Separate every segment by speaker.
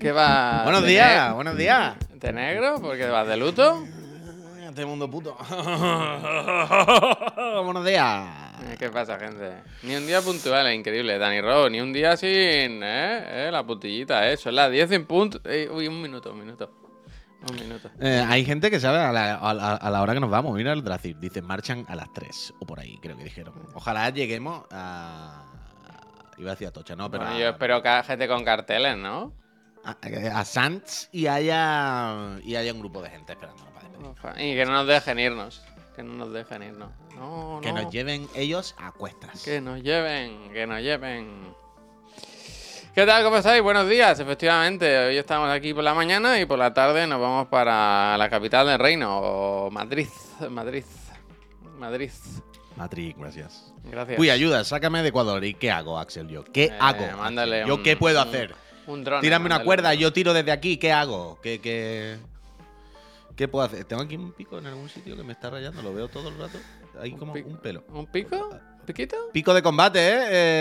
Speaker 1: ¿Qué va?
Speaker 2: Buenos días,
Speaker 1: ne-
Speaker 2: buenos días.
Speaker 1: ¿De negro? ¿Porque vas de luto?
Speaker 2: Este mundo puto. buenos días.
Speaker 1: ¿Qué pasa, gente? Ni un día puntual, es increíble, Dani Rowe. Ni un día sin, ¿eh? ¿Eh? La puntillita, ¿eh? Son las 10 en punto. Eh, uy, un minuto, un minuto. Un minuto.
Speaker 2: Eh, hay gente que sabe a la, a la- a la hora que nos vamos. Mira el Dracir. Dice, marchan a las 3 o por ahí, creo que dijeron. Ojalá lleguemos a. Iba a decir a Tocha, no, pero.
Speaker 1: Bueno, yo espero que haya gente con carteles, ¿no?
Speaker 2: a, a Sanz y haya. Y haya un grupo de gente esperándonos para despedir.
Speaker 1: Y que no nos dejen irnos. Que no nos dejen irnos. No,
Speaker 2: Que
Speaker 1: no.
Speaker 2: nos lleven ellos a cuestas.
Speaker 1: Que nos lleven, que nos lleven. ¿Qué tal? ¿Cómo estáis? Buenos días. Efectivamente, hoy estamos aquí por la mañana y por la tarde nos vamos para la capital del reino, Madrid. Madrid. Madrid.
Speaker 2: Matrix, gracias.
Speaker 1: Gracias.
Speaker 2: Uy, ayuda, sácame de Ecuador. ¿Y qué hago, Axel? Yo, ¿qué
Speaker 1: Eh,
Speaker 2: hago?
Speaker 1: mándale?
Speaker 2: ¿Yo
Speaker 1: un-
Speaker 2: qué puedo
Speaker 1: un-
Speaker 2: hacer?
Speaker 1: Un dron.
Speaker 2: Tírame una cuerda, yo tiro desde aquí, ¿qué hago? ¿Qué, qué, qué puedo hacer? Tengo aquí un pico en algún sitio que me está rayando, lo veo todo el rato. Hay como
Speaker 1: pico.
Speaker 2: un pelo.
Speaker 1: ¿Un pico? ¿Un piquito?
Speaker 2: Pico de combate, ¿eh?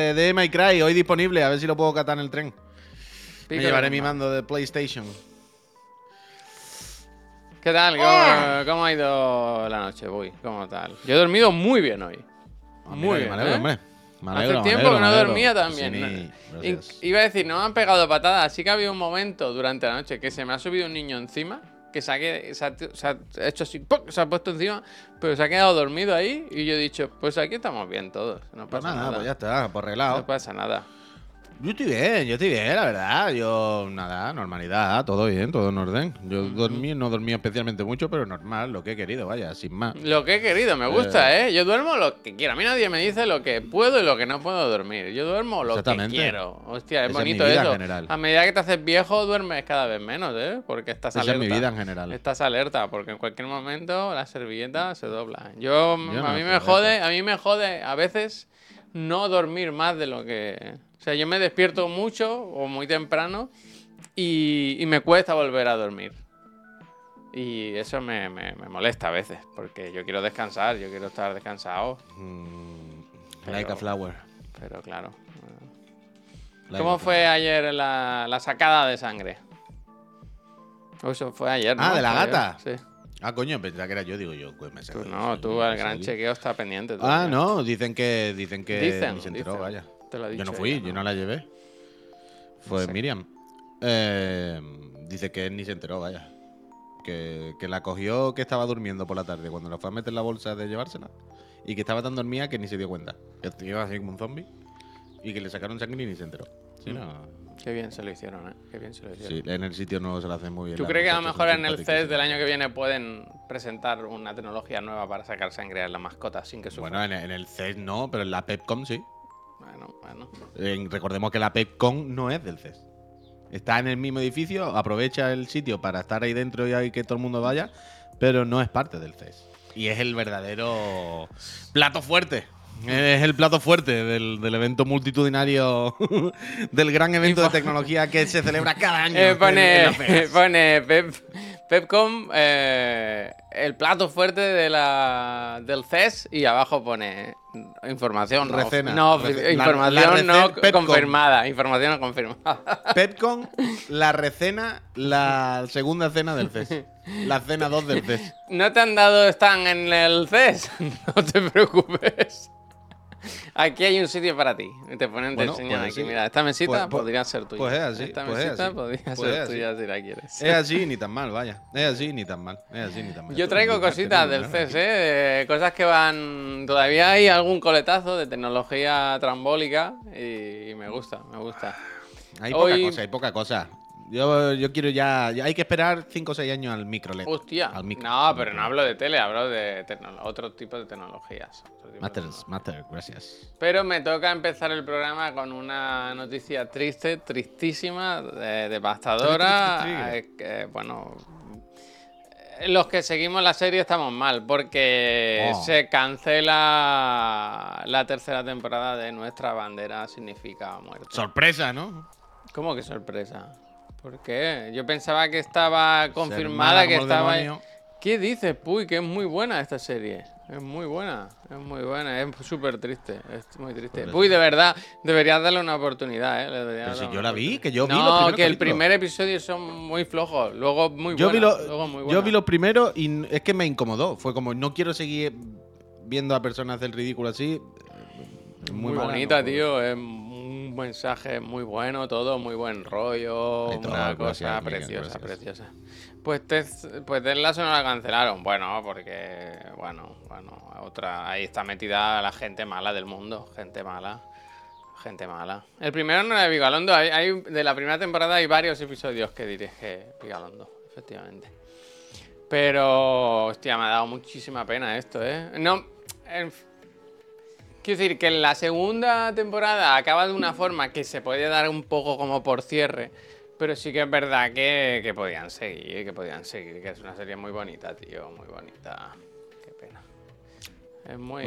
Speaker 2: Eh, De My Cry, hoy disponible, a ver si lo puedo catar en el tren.
Speaker 1: Pico
Speaker 2: me llevaré mi mando de PlayStation.
Speaker 1: ¿Qué tal? ¿Cómo,
Speaker 2: ¡Ah!
Speaker 1: cómo ha ido la noche? Uy, ¿cómo tal? Yo he dormido muy bien hoy. Muy bien,
Speaker 2: Me alegro,
Speaker 1: ¿eh?
Speaker 2: hombre. Me
Speaker 1: Hace
Speaker 2: me
Speaker 1: tiempo
Speaker 2: alegro,
Speaker 1: que no dormía también.
Speaker 2: Sí,
Speaker 1: I-
Speaker 2: gracias.
Speaker 1: Iba a decir, no me han pegado patadas. Así que ha habido un momento durante la noche que se me ha subido un niño encima, que se ha, que- se ha- se ha hecho así, ¡pum! se ha puesto encima, pero se ha quedado dormido ahí. Y yo he dicho, pues aquí estamos bien todos. No
Speaker 2: Pues
Speaker 1: pasa
Speaker 2: nada,
Speaker 1: nada.
Speaker 2: pues ya está, por arreglado.
Speaker 1: no pasa nada.
Speaker 2: Yo estoy bien, yo estoy bien, la verdad. Yo, nada, normalidad, todo bien, todo en orden. Yo dormí, no dormí especialmente mucho, pero normal, lo que he querido, vaya, sin más.
Speaker 1: Lo que he querido, me gusta, ¿eh? Yo duermo lo que quiero. A mí nadie me dice lo que puedo y lo que no puedo dormir. Yo duermo lo que quiero. Hostia, es
Speaker 2: Esa es
Speaker 1: bonito
Speaker 2: en
Speaker 1: eso.
Speaker 2: general.
Speaker 1: A medida que te haces viejo, duermes cada vez menos, ¿eh? Porque estás
Speaker 2: Esa es
Speaker 1: alerta.
Speaker 2: mi vida en general.
Speaker 1: Estás alerta, porque en cualquier momento la servilleta se dobla. Yo,
Speaker 2: Yo
Speaker 1: a
Speaker 2: no
Speaker 1: mí me jode, a mí me jode a veces no dormir más de lo que. O sea, yo me despierto mucho o muy temprano y, y me cuesta volver a dormir. Y eso me, me- me molesta a veces, porque yo quiero descansar, yo quiero estar descansado,
Speaker 2: Mm,
Speaker 1: Pero-
Speaker 2: like a flower.
Speaker 1: pero claro.
Speaker 2: like
Speaker 1: ¿Cómo fue ayer la, la sacada de sangre? O Eso fue ayer, ¿no?
Speaker 2: Ah, ¿de la
Speaker 1: Fue ayer,
Speaker 2: gata?
Speaker 1: Sí.
Speaker 2: Ah, coño, pensaba que era yo, digo yo. Pues me
Speaker 1: Tú no, tú el gran chequeo está pendiente. tú,
Speaker 2: Ah, no, dicen que dicen que
Speaker 1: Dicen,
Speaker 2: se enteró,
Speaker 1: dicen.
Speaker 2: vaya.
Speaker 1: Te lo ha
Speaker 2: Yo no fui,
Speaker 1: ella,
Speaker 2: yo no la llevé. Fue. Miriam. Eh, dice que ni se enteró, vaya. Que, que la cogió que estaba durmiendo por la tarde cuando la fue a meter en la bolsa de llevársela. Y que estaba tan dormida que ni se dio cuenta. Que iba así como un zombie. Y que le sacaron sangre y ni se enteró. Sí,
Speaker 1: Mm.
Speaker 2: no.
Speaker 1: Qué bien se lo hicieron, ¿eh? Qué bien se lo hicieron.
Speaker 2: Sí, en el sitio no se lo hace muy bien.
Speaker 1: ¿Tú crees que a lo mejor en el CES del año que viene pueden presentar una tecnología nueva para sacar sangre a la mascota sin que sufra?
Speaker 2: Bueno, en el, CES no, pero en la PepCon sí.
Speaker 1: Bueno, bueno.
Speaker 2: Eh, recordemos que la PepCon no es del CES. Está en el mismo edificio, aprovecha el sitio para estar ahí dentro y ahí que todo el mundo vaya, pero no es parte del CES. Y es el verdadero plato fuerte. Es el plato fuerte del, del evento multitudinario, del gran evento de tecnología que se celebra cada año.
Speaker 1: Eh,
Speaker 2: en
Speaker 1: pone Pep, Pepcom eh, el plato fuerte de la, del CES y abajo pone información no,
Speaker 2: Recena.
Speaker 1: no información
Speaker 2: la
Speaker 1: no
Speaker 2: Pepcom.
Speaker 1: confirmada información no confirmada
Speaker 2: PepCon, la recena, la segunda cena del CES. La cena 2 del CES.
Speaker 1: no te han dado stand en el CES no te preocupes Aquí hay un sitio para ti. Te ponen, te
Speaker 2: Bueno,
Speaker 1: enseñan
Speaker 2: pues
Speaker 1: aquí. Mira, esta mesita
Speaker 2: Pues- pues-
Speaker 1: podría ser tuya.
Speaker 2: pues es así,
Speaker 1: Esta
Speaker 2: pues es
Speaker 1: mesita
Speaker 2: así,
Speaker 1: podría
Speaker 2: pues
Speaker 1: ser
Speaker 2: así.
Speaker 1: tuya si la quieres.
Speaker 2: Es así ni tan mal, vaya. Es así ni tan mal. Es así ni tan mal.
Speaker 1: Yo traigo cositas del. CES, ¿eh? Cosas que van. Todavía hay algún coletazo de tecnología trambólica y, y me gusta, me gusta.
Speaker 2: Hay
Speaker 1: Hoy-
Speaker 2: poca cosa, hay poca cosa. Yo, yo quiero ya, ya Hay que esperar 5 o 6 años al micro LED.
Speaker 1: Hostia.
Speaker 2: Al micro.
Speaker 1: No, pero no hablo de tele, hablo de otro tipo de tecnologías. tipo de tecnologías.
Speaker 2: matter, gracias.
Speaker 1: Pero me toca empezar el programa con una noticia triste, tristísima, de- devastadora. Eh, bueno, eh, los que seguimos la serie estamos mal porque
Speaker 2: Oh.
Speaker 1: se cancela la tercera temporada de Nuestra bandera significa muerte.
Speaker 2: Sorpresa, ¿no?
Speaker 1: ¿Cómo que sorpresa? ¿Por qué? Yo pensaba que estaba
Speaker 2: Ser
Speaker 1: confirmada que estaba. ¿Qué dices, Puy? Que es muy buena esta serie. Es muy buena, es muy buena, es súper triste, es muy triste.
Speaker 2: Por eso.
Speaker 1: Uy, de verdad, deberías darle una oportunidad, ¿eh?
Speaker 2: Pero si yo la vi, que yo vi
Speaker 1: no,
Speaker 2: los primeros
Speaker 1: que el
Speaker 2: capítulos.
Speaker 1: primer episodio son muy flojos, luego muy
Speaker 2: Yo vi, lo-
Speaker 1: luego muy
Speaker 2: yo vi los primeros y es que me incomodó. Fue como, no quiero seguir viendo a personas hacer ridículo así.
Speaker 1: Muy,
Speaker 2: mala,
Speaker 1: bonita,
Speaker 2: no
Speaker 1: tío. Es mensaje muy bueno, todo muy buen rollo. Una cosa preciosa,
Speaker 2: gracias.
Speaker 1: preciosa. Pues Ted, pues Ted Lasso no la cancelaron. Bueno, porque, bueno, bueno, otra. Ahí está metida la gente mala del mundo. Gente mala. Gente mala. El primero no era de Vigalondo. Hay, hay- de la primera temporada hay varios episodios que dirige Vigalondo, efectivamente. Pero, hostia, me ha dado muchísima pena esto, ¿eh? No, en- quiero decir que en la segunda temporada acaba de una forma que se puede dar un poco como por cierre, pero sí que es verdad que, que podían seguir, que podían seguir, que es una serie muy bonita, tío, muy bonita. Qué pena. Es muy,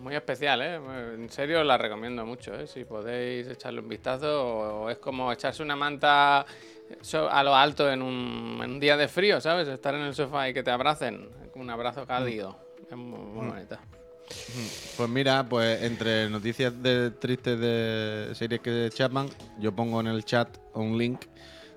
Speaker 1: muy especial, ¿eh? En serio la recomiendo mucho, ¿eh? Si podéis echarle un vistazo, o es como echarse una manta a lo alto en un, en un día de frío, ¿sabes? Estar en el sofá y que te abracen, un abrazo cálido. Es muy, muy bonita.
Speaker 2: Pues mira, pues entre noticias de tristes de series que Chapman, yo pongo en el chat un link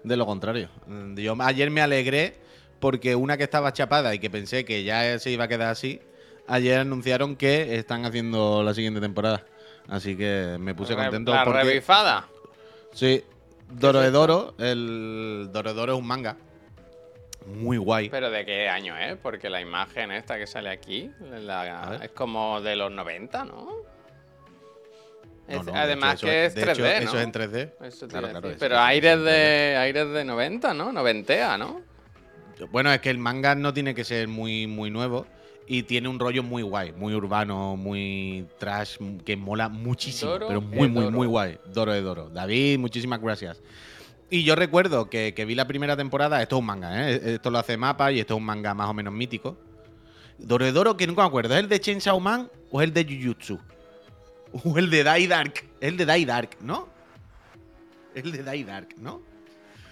Speaker 2: de lo contrario. Mm, Yo ayer me alegré porque una que estaba chapada y que pensé que ya se iba a quedar así, ayer anunciaron que están haciendo la siguiente temporada. Así que me puse
Speaker 1: Re-
Speaker 2: contento
Speaker 1: La
Speaker 2: porque
Speaker 1: revifada.
Speaker 2: sí, Doroedoro, el Doroedoro es un manga muy guay.
Speaker 1: Pero de qué año es, porque la imagen esta que sale aquí la- es como de los 90, ¿no?
Speaker 2: No,
Speaker 1: Es-
Speaker 2: no, de
Speaker 1: además
Speaker 2: hecho,
Speaker 1: que es
Speaker 2: de
Speaker 1: 3D,
Speaker 2: hecho,
Speaker 1: ¿no?
Speaker 2: Eso es en 3D.
Speaker 1: Eso te
Speaker 2: Claro,
Speaker 1: iba a
Speaker 2: claro,
Speaker 1: decir.
Speaker 2: eso
Speaker 1: Pero aires
Speaker 2: eso es en 3D.
Speaker 1: de, aires de 90, ¿no? Noventea, ¿no?
Speaker 2: Bueno, es que el manga no tiene que ser muy, muy nuevo y tiene un rollo muy guay, muy urbano, muy trash, que mola muchísimo,
Speaker 1: Doro
Speaker 2: pero muy, muy, muy guay. Doro de Doro. David, muchísimas gracias. Y yo recuerdo que, que vi la primera temporada, esto es un manga, ¿eh? esto lo hace Mapa y esto es un manga más o menos mítico. Doro de Doro, que nunca me acuerdo, ¿es el de Chainsaw Man o es el de Jujutsu? O el de Die Dark, es el de Die Dark, ¿no? El de Die Dark, ¿no?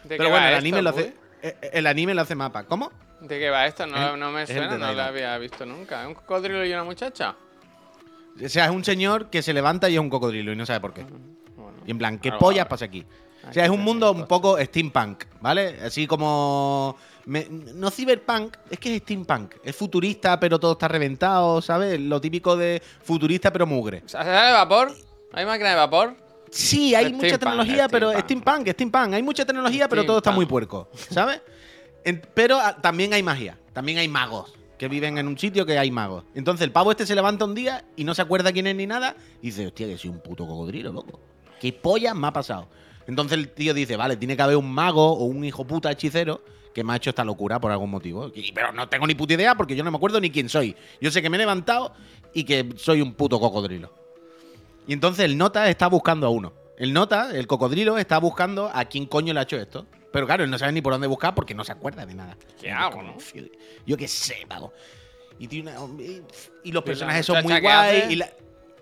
Speaker 1: ¿De
Speaker 2: Pero bueno, el
Speaker 1: esto,
Speaker 2: anime lo hace.
Speaker 1: Puy?
Speaker 2: eh, El anime lo hace Mapa. ¿Cómo?
Speaker 1: ¿De qué va esto? No, me suena, no lo había visto nunca. ¿Es un cocodrilo y una muchacha?
Speaker 2: O sea, es un señor que se levanta y es un cocodrilo y no sabe por qué.
Speaker 1: Bueno,
Speaker 2: Y en plan, ¿qué
Speaker 1: algo
Speaker 2: pollas pasa aquí? O sea, es un mundo un poco steampunk, ¿vale? Así como... me- no cyberpunk, es que es steampunk. Es futurista, pero todo está reventado, ¿sabes? Lo típico de futurista, pero mugre.
Speaker 1: ¿Se de vapor? ¿Hay máquina de vapor?
Speaker 2: Sí, hay mucha tecnología, pero
Speaker 1: steampunk.
Speaker 2: steampunk. Hay mucha tecnología, pero todo está muy puerco, ¿sabes? Pero ah, también hay magia, también hay magos que viven en un sitio que hay magos. Entonces el pavo este se levanta un día y no se acuerda quién es ni nada y dice, hostia, que soy un puto cocodrilo, loco. ¿Qué polla me ha pasado? Entonces el tío dice, vale, tiene que haber un mago o un hijo puta hechicero que me ha hecho esta locura por algún motivo. Y- pero no tengo ni puta idea porque yo no me acuerdo ni quién soy. Yo sé que me he levantado y que soy un puto cocodrilo. Y entonces el nota está buscando a uno. El nota, el cocodrilo, está buscando a quién coño le ha hecho esto. Pero claro, él no sabe ni por dónde buscar porque no se acuerda de nada.
Speaker 1: ¿Qué hago, no?
Speaker 2: "Fío, Yo qué sé, pago. Y, tiene una- y- y los
Speaker 1: ¿Y la
Speaker 2: personajes son muy
Speaker 1: muchacha qué
Speaker 2: guay.
Speaker 1: hace?
Speaker 2: Y la,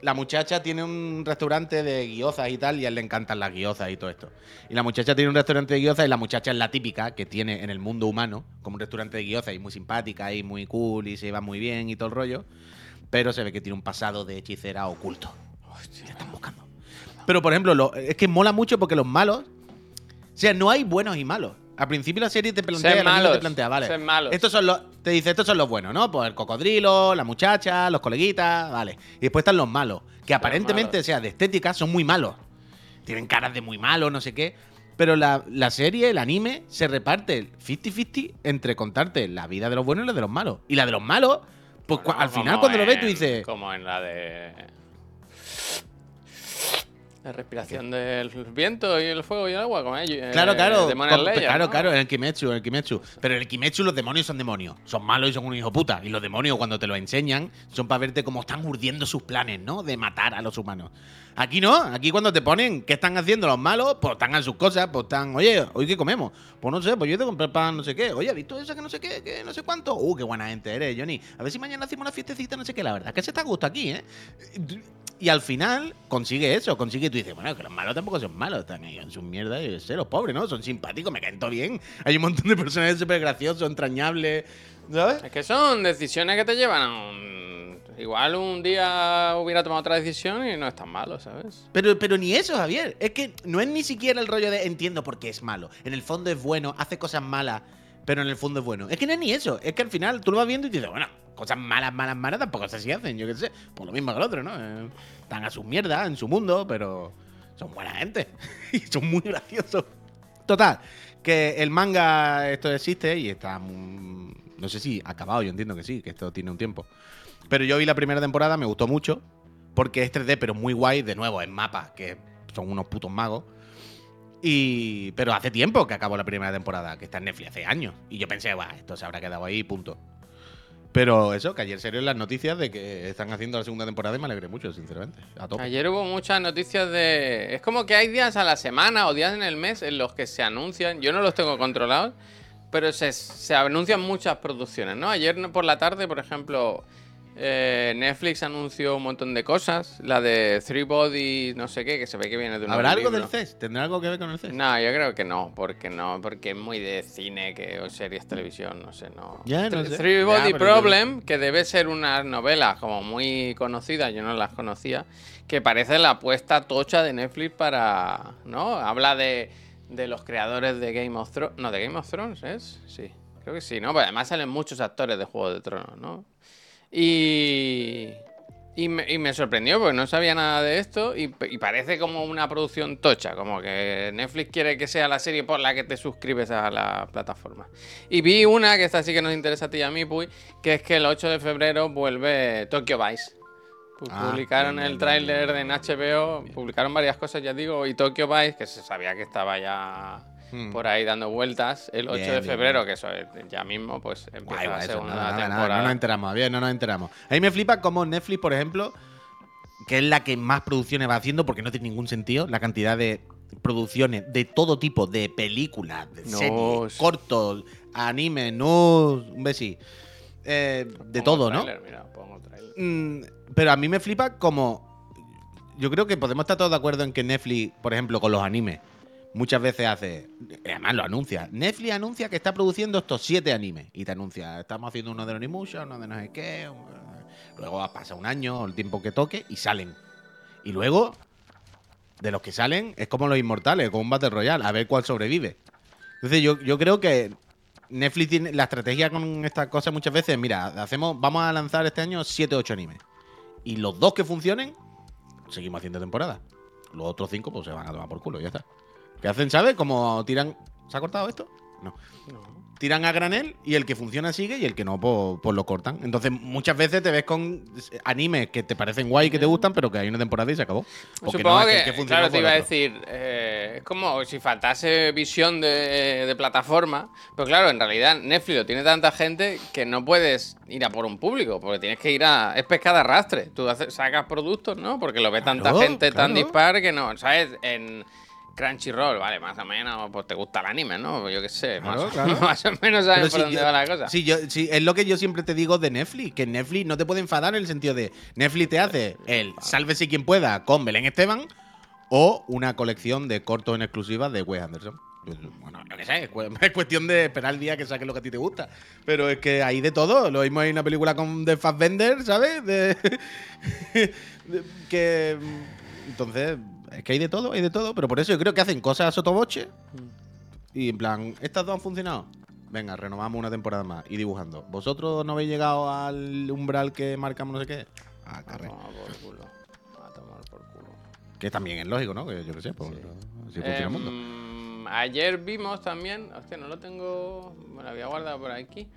Speaker 2: la muchacha tiene un restaurante de guiozas y tal, y a él le encantan las guiozas y todo esto. Y la muchacha tiene un restaurante de guiozas y la muchacha es la típica que tiene en el mundo humano, como un restaurante de guiozas y muy simpática y muy cool y se va muy bien y todo el rollo. Pero se ve que tiene un pasado de hechicera oculto. Le están buscando. Pero, por ejemplo, lo- es que mola mucho porque los malos. O sea, no hay buenos y malos. Al principio la serie te plantea,
Speaker 1: Ser malos,
Speaker 2: te plantea, vale.
Speaker 1: ser malos.
Speaker 2: Estos son los. Te dice, estos son los buenos, ¿no? Pues el cocodrilo, la muchacha, los coleguitas, vale. Y después están los malos. Que aparentemente,
Speaker 1: malos.
Speaker 2: o sea, de estética, son muy malos. Tienen caras de muy malos, no sé qué. Pero la, la serie, el anime, se reparte 50-50 entre contarte la vida de los buenos y la de los malos. Y la de los malos, pues
Speaker 1: Bueno,
Speaker 2: al final cuando lo ves tú dices.
Speaker 1: Como en la de. La respiración del viento y el fuego y el agua, como ellos.
Speaker 2: Claro, claro. Claro,
Speaker 1: ¿no?
Speaker 2: claro, en el Kimetsu, en el Kimetsu. Pero en el Kimetsu los demonios son demonios. Son malos y son un hijo puta. Y los demonios, cuando te lo enseñan, son para verte cómo están urdiendo sus planes, ¿no? De matar a los humanos. Aquí no, aquí cuando te ponen qué están haciendo los malos, pues están en sus cosas, pues están, oye, ¿hoy qué comemos? Pues no sé, pues yo te compré pan, no sé qué. Oye, ¿has visto eso que no sé qué, que no sé cuánto? Uh, qué buena gente eres, Johnny. A ver si mañana hacemos una fiestecita, no sé qué. La verdad que se está a gusto aquí, ¿eh? Y al final consigue eso, consigue y tú dices, bueno, que los malos tampoco son malos, están ahí en sus mierdas y sé, los pobres, ¿no? Son simpáticos, me caen todo bien. Hay un montón de personajes súper graciosos, entrañables, ¿sabes?
Speaker 1: Es que son decisiones que te llevan a un igual un día hubiera tomado otra decisión y no es tan malo, ¿sabes?
Speaker 2: Pero, pero ni eso, Javier. Es que no es ni siquiera el rollo de entiendo por qué es malo. En el fondo es bueno, hace cosas malas, pero en el fondo es bueno. Es que no es ni eso. Es que al final tú lo vas viendo y dices, bueno, cosas malas, malas, malas tampoco sé si hacen, yo qué sé. Por lo mismo que el otro, ¿no? Eh, están a sus mierdas en su mundo, pero son buena gente. y son muy graciosos. Total, que el manga esto existe y está... no sé si acabado, yo entiendo que sí, que esto tiene un tiempo. Pero yo vi la primera temporada, me gustó mucho, porque es 3D, pero muy guay, de nuevo, en mapa, que son unos putos magos. Y. Pero hace tiempo que acabó la primera temporada, que está en Netflix, hace años. Y yo pensé, va, esto se habrá quedado ahí, punto. Pero eso, que ayer salieron las noticias de que están haciendo la segunda temporada y me alegré mucho, sinceramente. A tope.
Speaker 1: Ayer hubo muchas noticias de. Es como que hay días a la semana o días en el mes en los que se anuncian. Yo no los tengo controlados, pero se, se anuncian muchas producciones, ¿no? Ayer por la tarde, por ejemplo, eh, Netflix anunció un montón de cosas. La de Three Bodies, no sé qué, que se ve que viene de un
Speaker 2: ¿Habrá algo
Speaker 1: libro.
Speaker 2: del CES? ¿Tendrá algo que ver con el CES?
Speaker 1: No, yo creo que no, porque no, porque es muy de cine que o series televisión, no sé, no.
Speaker 2: Ya, no
Speaker 1: Thr-
Speaker 2: sé.
Speaker 1: Three
Speaker 2: Ya,
Speaker 1: Body
Speaker 2: pero yo-
Speaker 1: Problem, que debe ser una novela como muy conocida, yo no las conocía, que parece la apuesta tocha de Netflix para, ¿no? Habla de, de los creadores de Game of Thrones, no, de Game of Thrones, ¿es? Sí, creo que sí, ¿no? Pues además salen muchos actores de Juego de Tronos, ¿no? Y, y, me, y me sorprendió porque no sabía nada de esto y, y parece como una producción tocha, como que Netflix quiere que sea la serie por la que te suscribes a la plataforma. Y vi una que esta sí que nos interesa a ti y a mí, Puy, que es que el 8 de febrero vuelve Tokyo Vice.
Speaker 2: Ah,
Speaker 1: publicaron el tráiler en HBO, publicaron varias cosas, ya digo, y Tokyo Vice, que se sabía que estaba ya
Speaker 2: Hmm.
Speaker 1: por ahí dando vueltas, el 8
Speaker 2: Bien,
Speaker 1: de febrero,
Speaker 2: bien.
Speaker 1: que eso es ya mismo, pues empieza
Speaker 2: Guay,
Speaker 1: segunda temporada.
Speaker 2: no nos enteramos, bien, no nos enteramos. A mí me flipa como Netflix, por ejemplo, que es la que más producciones va haciendo, porque no tiene ningún sentido la cantidad de producciones de todo tipo, de películas, de series, cortos, anime, news, un besi. Eh, de todo, ¿no?
Speaker 1: mira.
Speaker 2: Mm, pero a mí me flipa como. Yo creo que podemos estar todos de acuerdo en que Netflix, por ejemplo, con los animes, muchas veces hace. y Además lo anuncia. Netflix anuncia que está produciendo estos siete animes. Y te anuncia, estamos haciendo uno de Onimusha, uno de no sé qué. Luego pasa un año, el tiempo que toque, y salen. Y luego, de los que salen, es como los inmortales, como un Battle Royale, a ver cuál sobrevive. Entonces yo, yo creo que Netflix tiene la estrategia con estas cosas muchas veces, mira, hacemos, vamos a lanzar este año 7 o 8 animes. Y los dos que funcionen, seguimos haciendo temporada. Los otros cinco, pues se van a tomar por culo, ya está. ¿Qué hacen, sabes? Como tiran. ¿Se ha cortado esto? No.
Speaker 1: No.
Speaker 2: Tiran a granel y el que funciona sigue y el que no, pues, pues lo cortan. Entonces, muchas veces te ves con animes que te parecen guay y que te gustan, pero que hay una temporada y se acabó. Porque
Speaker 1: Supongo
Speaker 2: no,
Speaker 1: que, claro, te iba a decir, eh, es como si faltase visión de, de plataforma, pero claro, en realidad Netflix lo tiene tanta gente que no puedes ir a por un público, porque tienes que ir a... es pescada arrastre, tú haces- sacas productos, ¿no? Porque lo ve tanta
Speaker 2: Claro,
Speaker 1: gente tan dispar que no, ¿sabes? En Crunchyroll, vale, más o menos, pues te gusta el anime, ¿no? Pues yo qué sé, más,
Speaker 2: Claro,
Speaker 1: o-
Speaker 2: claro.
Speaker 1: más o menos
Speaker 2: Pero
Speaker 1: sabes por
Speaker 2: si
Speaker 1: dónde
Speaker 2: yo-
Speaker 1: va la cosa.
Speaker 2: Sí, yo, sí, es lo que yo siempre te digo de Netflix, que Netflix no te puede enfadar en el sentido de Netflix te hace el sálvese quien pueda con Belén Esteban o una colección de cortos en exclusiva de Wes Anderson. Bueno, yo qué sé, es cu- es cuestión de esperar el día que saques lo que a ti te gusta. Pero es que hay de todo. Lo mismo hay una película con de Fassbender, ¿sabes? De, de- que mm, entonces es que hay de todo, hay de todo. Pero por eso yo creo que hacen cosas a sotoboche y en plan, estas dos han funcionado. Venga, renovamos una temporada más y dibujando. ¿Vosotros no habéis llegado al umbral que marcamos no sé qué? Ah,
Speaker 1: A
Speaker 2: carre.
Speaker 1: tomar por culo. A tomar por culo.
Speaker 2: Que también es lógico, ¿no? Que yo qué sé, pues, así funciona el mundo.
Speaker 1: Em, ayer vimos también, hostia, no lo tengo, me lo había guardado por aquí,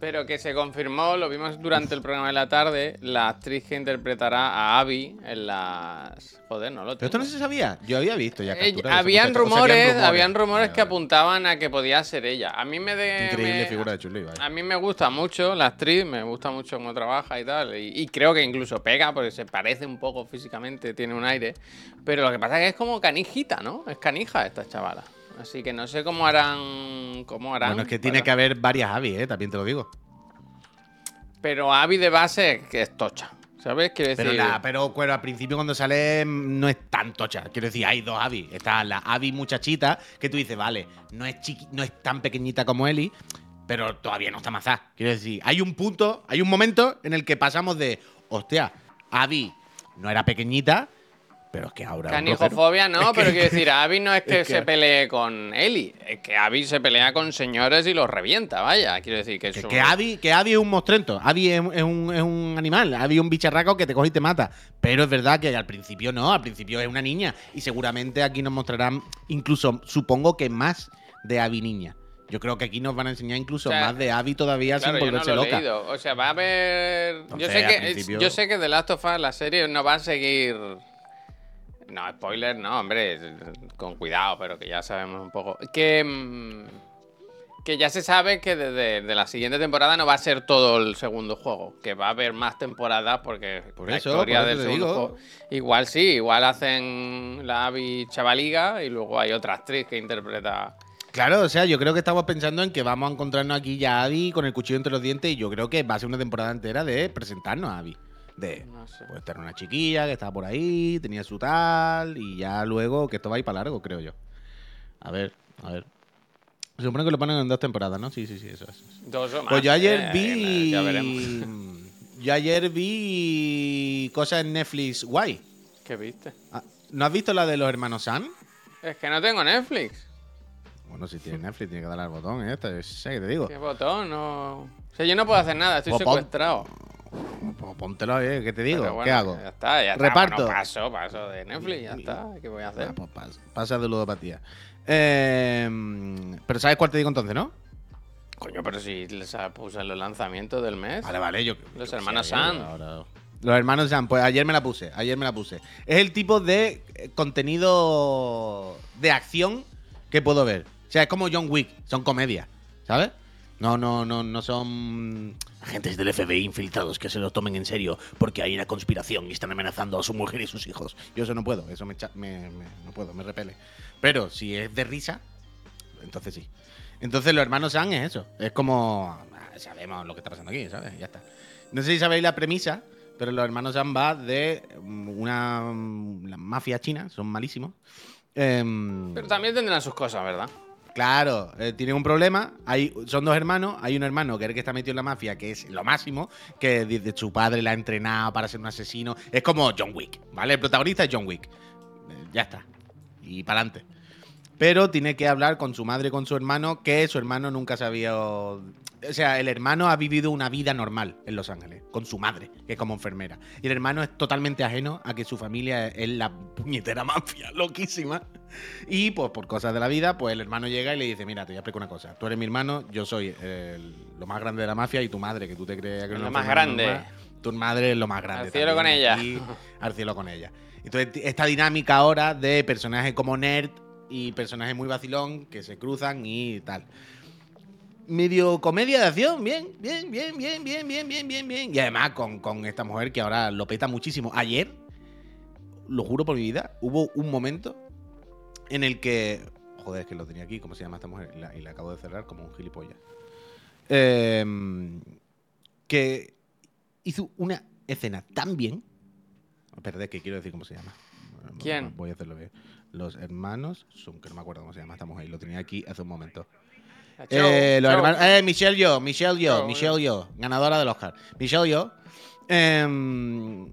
Speaker 1: pero que se confirmó, lo vimos durante el programa de la tarde, la actriz que interpretará a Abby en las... Joder, no lo
Speaker 2: Pero
Speaker 1: tengo.
Speaker 2: esto no se sabía. Yo había visto ya
Speaker 1: Eh,
Speaker 2: capturas
Speaker 1: habían, rumores, habían rumores que apuntaban a que podía ser ella. A mí me de...
Speaker 2: Increíble
Speaker 1: me-
Speaker 2: figura de vaya.
Speaker 1: A mí me gusta mucho la actriz, me gusta mucho cómo trabaja y tal. Y, y creo que incluso pega porque se parece un poco físicamente, tiene un aire. Pero lo que pasa es que es como canijita, ¿no? Es canija esta chavala. Así que no sé cómo harán. Cómo harán
Speaker 2: Bueno, es que tiene
Speaker 1: para-
Speaker 2: que haber varias Abby, ¿eh? También te lo digo.
Speaker 1: Pero Abby de base que es tocha. ¿Sabes? Quiero decir.
Speaker 2: Pero, la, pero, pero al principio cuando sale mm, no es tan tocha. Quiero decir, hay dos Abby. Está la Abby muchachita, que tú dices, vale, no es, chiqui- no es tan pequeñita como Ellie, pero todavía no está mazá. Quiero decir, hay un punto, hay un momento en el que pasamos de hostia, Abby no era pequeñita, pero es que ahora. es un.
Speaker 1: Canijofobia no,
Speaker 2: Es que-
Speaker 1: pero quiero decir, Abby no es que,
Speaker 2: es que-
Speaker 1: se pelee con Ellie, es que Abby se pelea con señores y los revienta, vaya. Quiero decir que
Speaker 2: Que,
Speaker 1: eso.
Speaker 2: que Abby, que Abby es un monstruento. Abby es, es un, es un animal. Abby es un bicharraco que te coge y te mata. Pero es verdad que al principio no. Al principio es una niña. Y seguramente aquí nos mostrarán, incluso, supongo que más de Abby niña. Yo creo que aquí nos van a enseñar incluso
Speaker 1: O sea,
Speaker 2: más de Abby todavía
Speaker 1: Claro,
Speaker 2: sin
Speaker 1: yo no
Speaker 2: volverse
Speaker 1: lo he
Speaker 2: loca.
Speaker 1: leído. O sea, va a haber. yo, sé que,
Speaker 2: principio-
Speaker 1: yo sé que The Last of Us, la serie, no va a seguir. No, spoiler, no, hombre. Con cuidado, pero que ya sabemos un poco. Que. mm, Que ya se sabe que desde de la siguiente temporada no va a ser todo el segundo juego. Que va a haber más temporadas porque
Speaker 2: Por
Speaker 1: la
Speaker 2: eso,
Speaker 1: historia
Speaker 2: por eso
Speaker 1: del segundo juego. Igual sí, igual hacen la Abby Chavaliga y luego hay otra actriz que interpreta.
Speaker 2: Claro, o sea, yo creo que estamos pensando en que vamos a encontrarnos aquí ya a Abby con el cuchillo entre los dientes y yo creo que va a ser una temporada entera de presentarnos a Abby. De,
Speaker 1: No sé.
Speaker 2: pues era una chiquilla que estaba por ahí, tenía su tal, y ya luego que esto va a ir para largo, creo yo. A ver, a ver. Se supone que lo ponen en dos temporadas, ¿no? Sí, sí, sí, eso es.
Speaker 1: Dos o más.
Speaker 2: Pues yo ayer
Speaker 1: eh,
Speaker 2: vi.
Speaker 1: Ya veremos.
Speaker 2: Yo ayer vi cosas en Netflix guay.
Speaker 1: ¿Qué viste?
Speaker 2: Ah, ¿No has visto la de los hermanos Sam?
Speaker 1: Es que no tengo Netflix.
Speaker 2: Bueno, si tienes Netflix, tienes que darle al botón, ¿eh? Esto, sé que te digo.
Speaker 1: ¿Qué botón? No. O sea, yo no puedo hacer nada, estoy
Speaker 2: Pues pon-
Speaker 1: secuestrado.
Speaker 2: Pues póntelo, ¿eh? ¿Qué te digo?
Speaker 1: Bueno,
Speaker 2: ¿Qué hago?
Speaker 1: Ya está, ya está.
Speaker 2: Reparto.
Speaker 1: Bueno, paso, paso de Netflix, ya está. ¿Qué voy a hacer?
Speaker 2: Ah, pues pas- pasa de ludopatía. Eh, pero ¿sabes cuál te digo entonces, no?
Speaker 1: Coño, pero si les puse los lanzamientos del mes.
Speaker 2: Vale, vale, yo.
Speaker 1: Los
Speaker 2: yo
Speaker 1: hermanos
Speaker 2: ahora- Los hermanos Sam, pues ayer me la puse, ayer me la puse. Es el tipo de eh, contenido de acción que puedo ver. O sea, es como John Wick, son comedias, ¿sabes? No, no, no, no son agentes del FBI infiltrados que se lo tomen en serio porque hay una conspiración y están amenazando a su mujer y sus hijos. Yo eso no puedo, eso me, me- me- no puedo, me repele. Pero si es de risa, entonces sí. Entonces los hermanos Sam es eso. Es como. ah, Sabemos lo que está pasando aquí, ¿sabes? Ya está. No sé si sabéis la premisa, pero los hermanos Sam va de una. La mafia china, son malísimos. Em,
Speaker 1: Pero también tendrán sus cosas, ¿verdad?
Speaker 2: Claro, eh, tienen un problema. Hay, son dos hermanos. Hay un hermano que es el que está metido en la mafia, que es lo máximo, que desde su padre la ha entrenado para ser un asesino. Es como John Wick, ¿vale? El protagonista es John Wick. Eh, ya está. Y para adelante. Pero tiene que hablar con su madre con su hermano, que su hermano nunca sabía. O sea, el hermano ha vivido una vida normal en Los Ángeles, con su madre, que es como enfermera. Y el hermano es totalmente ajeno a que su familia es la puñetera mafia, loquísima. Y pues por cosas de la vida, pues el hermano llega y le dice, mira, te voy a explicar una cosa. Tú eres mi hermano, yo soy el- lo más grande de la mafia y tu madre, que tú te crees que es
Speaker 1: Lo más grande.
Speaker 2: normal, tu madre es lo más grande.
Speaker 1: Al cielo
Speaker 2: también
Speaker 1: con ella.
Speaker 2: aquí, al cielo con ella. Entonces, esta dinámica ahora de personajes como nerd y personajes muy vacilón que se cruzan y tal. Medio comedia de acción, bien, bien, bien, bien, bien, bien, bien, bien, bien. Y además con, con esta mujer que ahora lo peta muchísimo. Ayer, lo juro por mi vida, hubo un momento en el que. Joder, es que lo tenía aquí, ¿cómo se llama esta mujer? Y la, y la acabo de cerrar como un gilipollas. Em, que hizo una escena tan bien. Espérate, que quiero decir cómo se llama.
Speaker 1: ¿Quién?
Speaker 2: Voy a hacerlo bien. Los hermanos son, que no me acuerdo cómo se llama esta mujer, lo tenía aquí hace un momento.
Speaker 1: Show,
Speaker 2: Eh, los hermanos, eh, Michelle Yo, Michelle Yo, Michelle Yo, ganadora del Oscar. Michelle Yo em,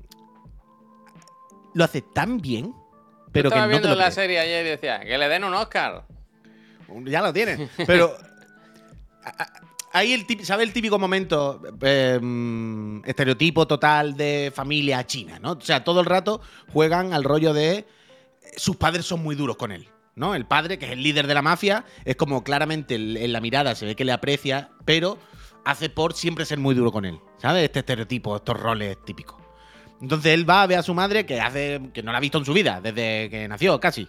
Speaker 2: lo hace tan bien, pero que
Speaker 1: estaba
Speaker 2: te
Speaker 1: viendo
Speaker 2: lo
Speaker 1: la
Speaker 2: crees.
Speaker 1: serie ayer y decía, que le den un Oscar.
Speaker 2: Ya lo tiene. Pero. Ahí el tip- ¿sabe el típico momento eh, mm, estereotipo total de familia china, ¿no? O sea, todo el rato juegan al rollo de eh, sus padres son muy duros con él, ¿no? El padre, que es el líder de la mafia, es como claramente en la mirada se ve que le aprecia, pero hace por siempre ser muy duro con él, ¿sabes? Este estereotipo, estos roles típicos. Entonces él va a ver a su madre que hace que no la ha visto en su vida, desde que nació, casi.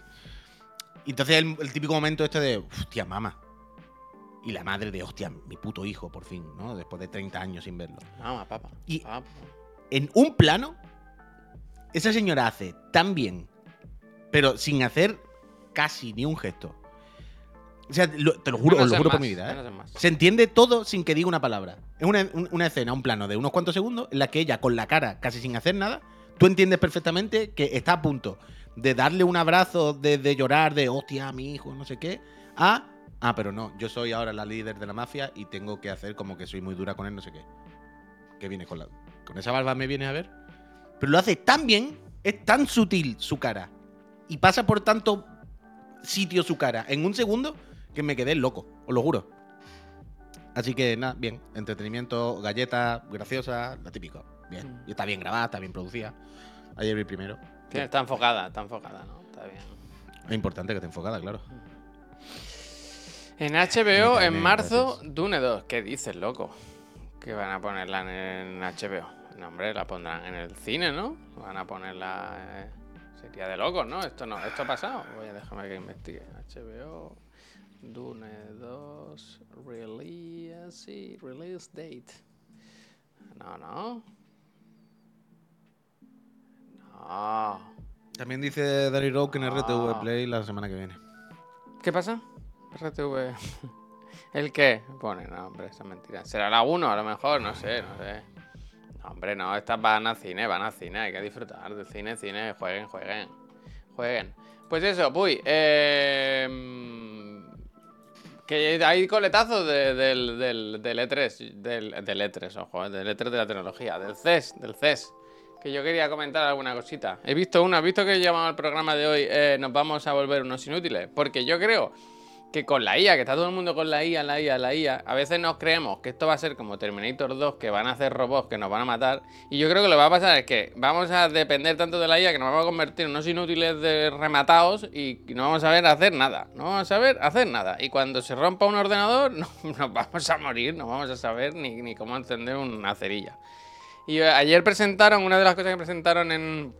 Speaker 2: Y entonces el, el típico momento este de, hostia, mamá. Y la madre de, hostia, mi puto hijo, por fin, ¿no? Después de 30 años sin verlo.
Speaker 1: Vamos, papá.
Speaker 2: Y-
Speaker 1: Papá.
Speaker 2: En un plano, esa señora hace tan bien, pero sin hacer casi ni un gesto. O sea, lo- te lo juro, os lo juro por mi vida, ¿eh? Se entiende todo sin que diga una palabra. Es una, un- una escena, un plano de unos cuantos segundos en la que ella, con la cara casi sin hacer nada, tú entiendes perfectamente que está a punto de darle un abrazo, de, de llorar, de hostia, mi hijo, no sé qué, a. Ah, pero no, yo soy ahora la líder de la mafia y tengo que hacer como que soy muy dura con él, no sé qué. ¿Qué viene con la. ¿Con esa barba me vienes a ver? Pero lo hace tan bien, es tan sutil su cara. Y pasa por tanto sitio su cara en un segundo que me quedé loco, os lo juro. Así que nada, bien. Entretenimiento, galletas, graciosa, lo típico. Bien.
Speaker 1: Mm.
Speaker 2: Y está bien grabada, está bien producida. Ayer vi primero.
Speaker 1: Está enfocada, está enfocada, ¿no? Está bien.
Speaker 2: Es importante que esté enfocada, claro.
Speaker 1: En HBO, en marzo,
Speaker 2: gracias.
Speaker 1: Dune 2. ¿Qué dices, loco? Que van a ponerla en, en HBO. No, hombre, la pondrán en el cine, ¿no? Van a ponerla... eh, Sería de locos, ¿no? Esto no, esto ha pasado. Voy a déjame que investigue. HBO, Dune 2, release, sí, release date. No, no. No.
Speaker 2: También dice Rowe que en. RTV Play la semana que viene.
Speaker 1: ¿Qué pasa? RTV. ¿El qué? Pone, no, hombre, esa es mentira. Será la 1 a lo mejor, no sé, no sé. No, hombre, no, estas van al cine, van al cine, hay que disfrutar del cine, cine, jueguen, jueguen. Jueguen. Pues eso, puy. eh, que hay coletazos de- del, del, del E3, del, del E3, ojo, eh, del E3 de la tecnología, del CES, del CES. Que yo quería comentar alguna cosita. He visto una, he visto que llamamos al programa de hoy, eh, nos vamos a volver unos inútiles. Porque yo creo que con la IA, que está todo el mundo con la IA, la IA, la IA, a veces nos creemos que esto va a ser como Terminator 2, que van a hacer robots que nos van a matar. Y yo creo que lo que va a pasar es que vamos a depender tanto de la IA que nos vamos a convertir en unos inútiles de rematados y no vamos a saber hacer nada. No vamos a saber hacer nada. Y cuando se rompa un ordenador, no- nos vamos a morir, no vamos a saber ni, ni cómo encender una cerilla. Y eh, ayer presentaron, una de las cosas que presentaron en,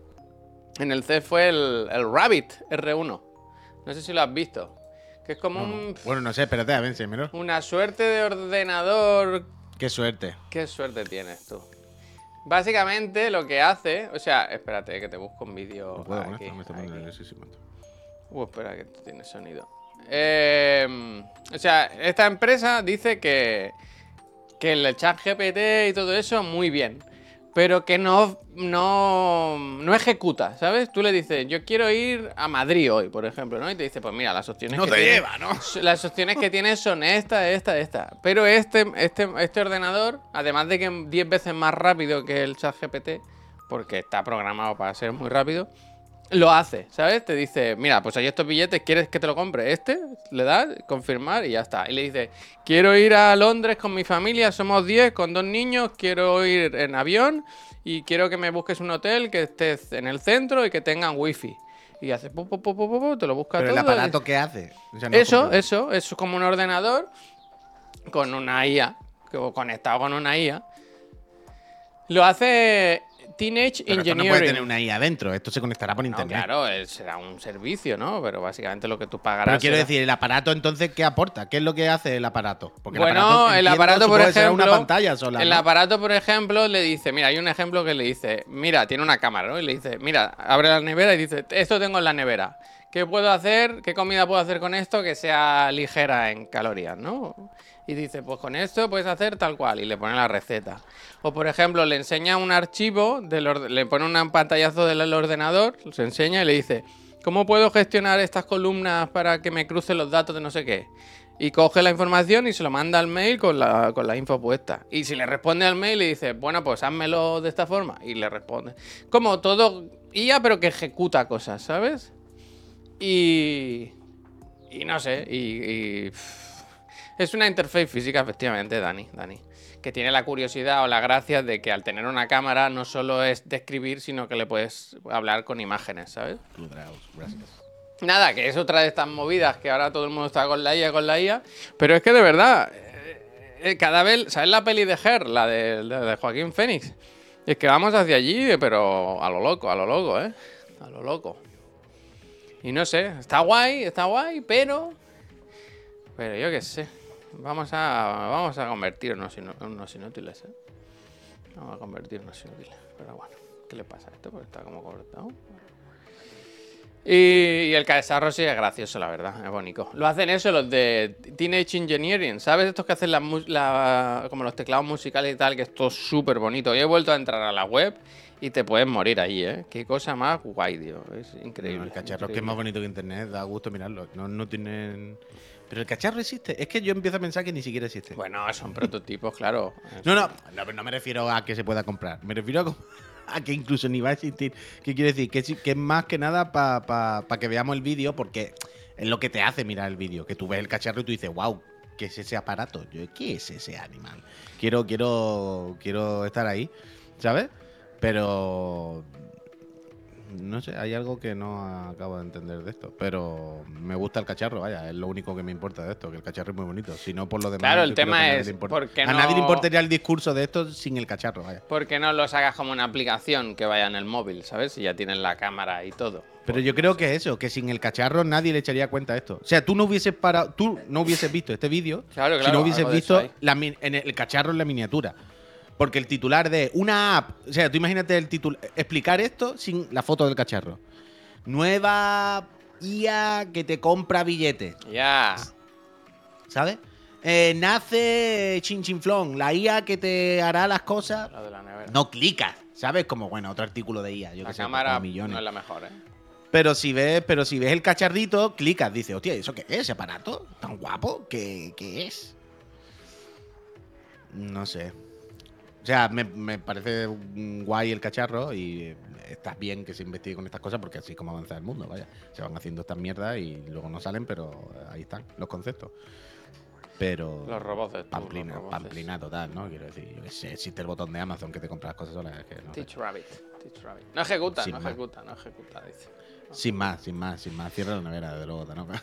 Speaker 1: en el CES fue el, el Rabbit R1. No sé si lo has visto. Que es como un-
Speaker 2: Bueno, no sé, espérate, a ver,
Speaker 1: una suerte de ordenador.
Speaker 2: Qué suerte.
Speaker 1: ¿Qué suerte tienes tú? Básicamente lo que hace. O sea, espérate que te busco un vídeo.
Speaker 2: No puedo con
Speaker 1: aquí,
Speaker 2: esto, me está.
Speaker 1: Uh, espera, que tiene sonido. Eh, o sea, esta empresa dice que, que el chat GPT y todo eso, muy bien. Pero que no, no, no ejecuta, ¿sabes? Tú le dices, yo quiero ir a Madrid hoy, por ejemplo, ¿no? Y te dice, pues mira, las opciones
Speaker 2: No
Speaker 1: que
Speaker 2: te
Speaker 1: tiene-
Speaker 2: lleva, ¿no?
Speaker 1: Las opciones que tienes son esta, esta, esta. Pero este, este, este ordenador, además de que es 10 veces más rápido que el chat GPT, porque está programado para ser muy rápido, lo hace, ¿sabes? Te dice, mira, pues hay estos billetes, ¿quieres que te lo compre? Este, le das, confirmar y ya está. Y le dice, quiero ir a Londres con mi familia, somos 10, con dos niños, quiero ir en avión y quiero que me busques un hotel que esté en el centro y que tengan wifi. Y hace, pu, pu, pu, te lo busca
Speaker 2: Pero
Speaker 1: todo.
Speaker 2: el aparato, ¿qué hace? O sea, no
Speaker 1: Eso, eso, eso es como un ordenador con una IA, que- conectado con una IA. Lo hace Teenage
Speaker 2: Pero esto no puede tener una IA adentro, esto se conectará por
Speaker 1: No,
Speaker 2: internet.
Speaker 1: claro, eh, será un servicio, ¿no? Pero básicamente lo que tú pagarás.
Speaker 2: Pero quiero
Speaker 1: será-
Speaker 2: decir, el aparato entonces, ¿qué aporta? ¿Qué es lo que hace el aparato? Porque
Speaker 1: bueno, el
Speaker 2: entiendo,
Speaker 1: aparato, por
Speaker 2: será
Speaker 1: ejemplo.
Speaker 2: una pantalla sola.
Speaker 1: El
Speaker 2: ¿no?
Speaker 1: aparato, por ejemplo, le dice: Mira, hay un ejemplo que le dice: Mira, tiene una cámara, ¿no? Y le dice: Mira, abre la nevera y dice: Esto tengo en la nevera. ¿Qué puedo hacer? ¿Qué comida puedo hacer con esto que sea ligera en calorías, ¿no? Y dice, pues con esto puedes hacer tal cual, y le pone la receta. O por ejemplo, le enseña un archivo, del le pone un pantallazo del ordenador, se enseña y le dice, ¿cómo puedo gestionar estas columnas para que me crucen los datos de no sé qué? Y coge la información y se lo manda al mail con la, con la info puesta. Y si le responde al mail, le dice, bueno, pues házmelo de esta forma. Y le responde. Como todo IA, pero que ejecuta cosas, ¿sabes? Y. Y no sé, y. y, es una interfaz física, efectivamente, Dani, Dani. Que tiene la curiosidad o la gracia de que al tener una cámara no solo es describir, sino que le puedes hablar con imágenes, ¿sabes?
Speaker 2: Gracias.
Speaker 1: Nada, que es otra de estas movidas que ahora todo el mundo está con la IA, con la IA. Pero es que de verdad, eh, eh, cada vez, ¿sabes la peli de Her? La de, la de Joaquín Fénix. Es que vamos hacia allí, pero a lo loco, a lo loco, ¿eh? A lo loco. Y no sé, está guay, está guay, pero. Pero yo qué sé. Vamos a, vamos a convertirnos en unos inútiles, ¿eh? Vamos a convertirnos en inútiles. Pero bueno, ¿qué le pasa a esto? Porque está como cortado. Y, y el cacharro sí es gracioso, la verdad, es bonito. Lo hacen eso los de Teenage Engineering, ¿sabes? Estos que hacen la, la- como los teclados musicales y tal, que es todo súper bonito. Yo he vuelto a entrar a la web y te puedes morir ahí, ¿eh? Qué cosa más guay, tío. Es increíble.
Speaker 2: No, el cacharro es que es más bonito que internet, da gusto mirarlo. No, no tienen. Pero el cacharro existe. Es que yo empiezo a pensar que ni siquiera existe.
Speaker 1: Bueno, son prototipos, claro.
Speaker 2: No, no, no, pero no me refiero a que se pueda comprar. Me refiero a, que incluso ni va a existir. ¿Qué quiere decir? Que, es más que nada para que veamos el vídeo, porque es lo que te hace mirar el vídeo. Que tú ves el cacharro y tú dices, wow, ¿qué es ese aparato? Yo, ¿Qué es ese animal? Quiero, quiero, quiero estar ahí, ¿sabes? Pero no sé, hay algo que no acabo de entender de esto. Pero me gusta el cacharro, vaya, es lo único que me importa de esto, que el cacharro es muy bonito. Si no, por lo demás.
Speaker 1: Claro, el tema es,
Speaker 2: le importa.
Speaker 1: ¿por qué
Speaker 2: A nadie le importaría el discurso de esto sin el cacharro, vaya.
Speaker 1: ¿Por qué no lo sacas como una aplicación que vaya en el móvil, ¿sabes? Si ya tienes la cámara y todo.
Speaker 2: Pero yo creo que es eso, que sin el cacharro nadie le echaría cuenta a esto. O sea, tú no hubieses parado, tú no hubieses visto este vídeo
Speaker 1: Claro,
Speaker 2: si
Speaker 1: claro,
Speaker 2: no hubieses visto la en el, el cacharro en la miniatura. Porque el titular de una app, o sea, tú imagínate el titular, explicar esto sin la foto del cacharro. Nueva IA que te compra billetes,
Speaker 1: Ya.
Speaker 2: ¿sabes? Eh, nace Chinchinflón, la IA que te hará las cosas.
Speaker 1: Lo de la nevera.
Speaker 2: No clicas, ¿sabes? Como, bueno, otro artículo de IA. Yo
Speaker 1: la
Speaker 2: que
Speaker 1: cámara
Speaker 2: millones.
Speaker 1: no es la mejor, ¿eh?
Speaker 2: Pero si ves, pero si ves el cacharrito, clicas, dices, hostia, ¿eso qué es? ¿Ese aparato? ¿Tan guapo? ¿Qué, qué es? No sé. O sea, me, me parece guay el cacharro y está bien que se investigue con estas cosas porque así es como avanza el mundo, vaya. Se van haciendo estas mierdas y luego no salen, pero ahí están los conceptos. Pero...
Speaker 1: Los robots de
Speaker 2: Pamplina,
Speaker 1: los robots.
Speaker 2: pamplina total, ¿no? Quiero decir, yo qué sé, existe el botón de Amazon que te compra las cosas solas. es que no.
Speaker 1: Teach Rabbit. Teach Rabbit. No ejecuta,
Speaker 2: Sin
Speaker 1: no
Speaker 2: más.
Speaker 1: ejecuta, no ejecuta, dice.
Speaker 2: Sin más, sin más, sin más. Cierra la nevera, desde luego, Tanoka.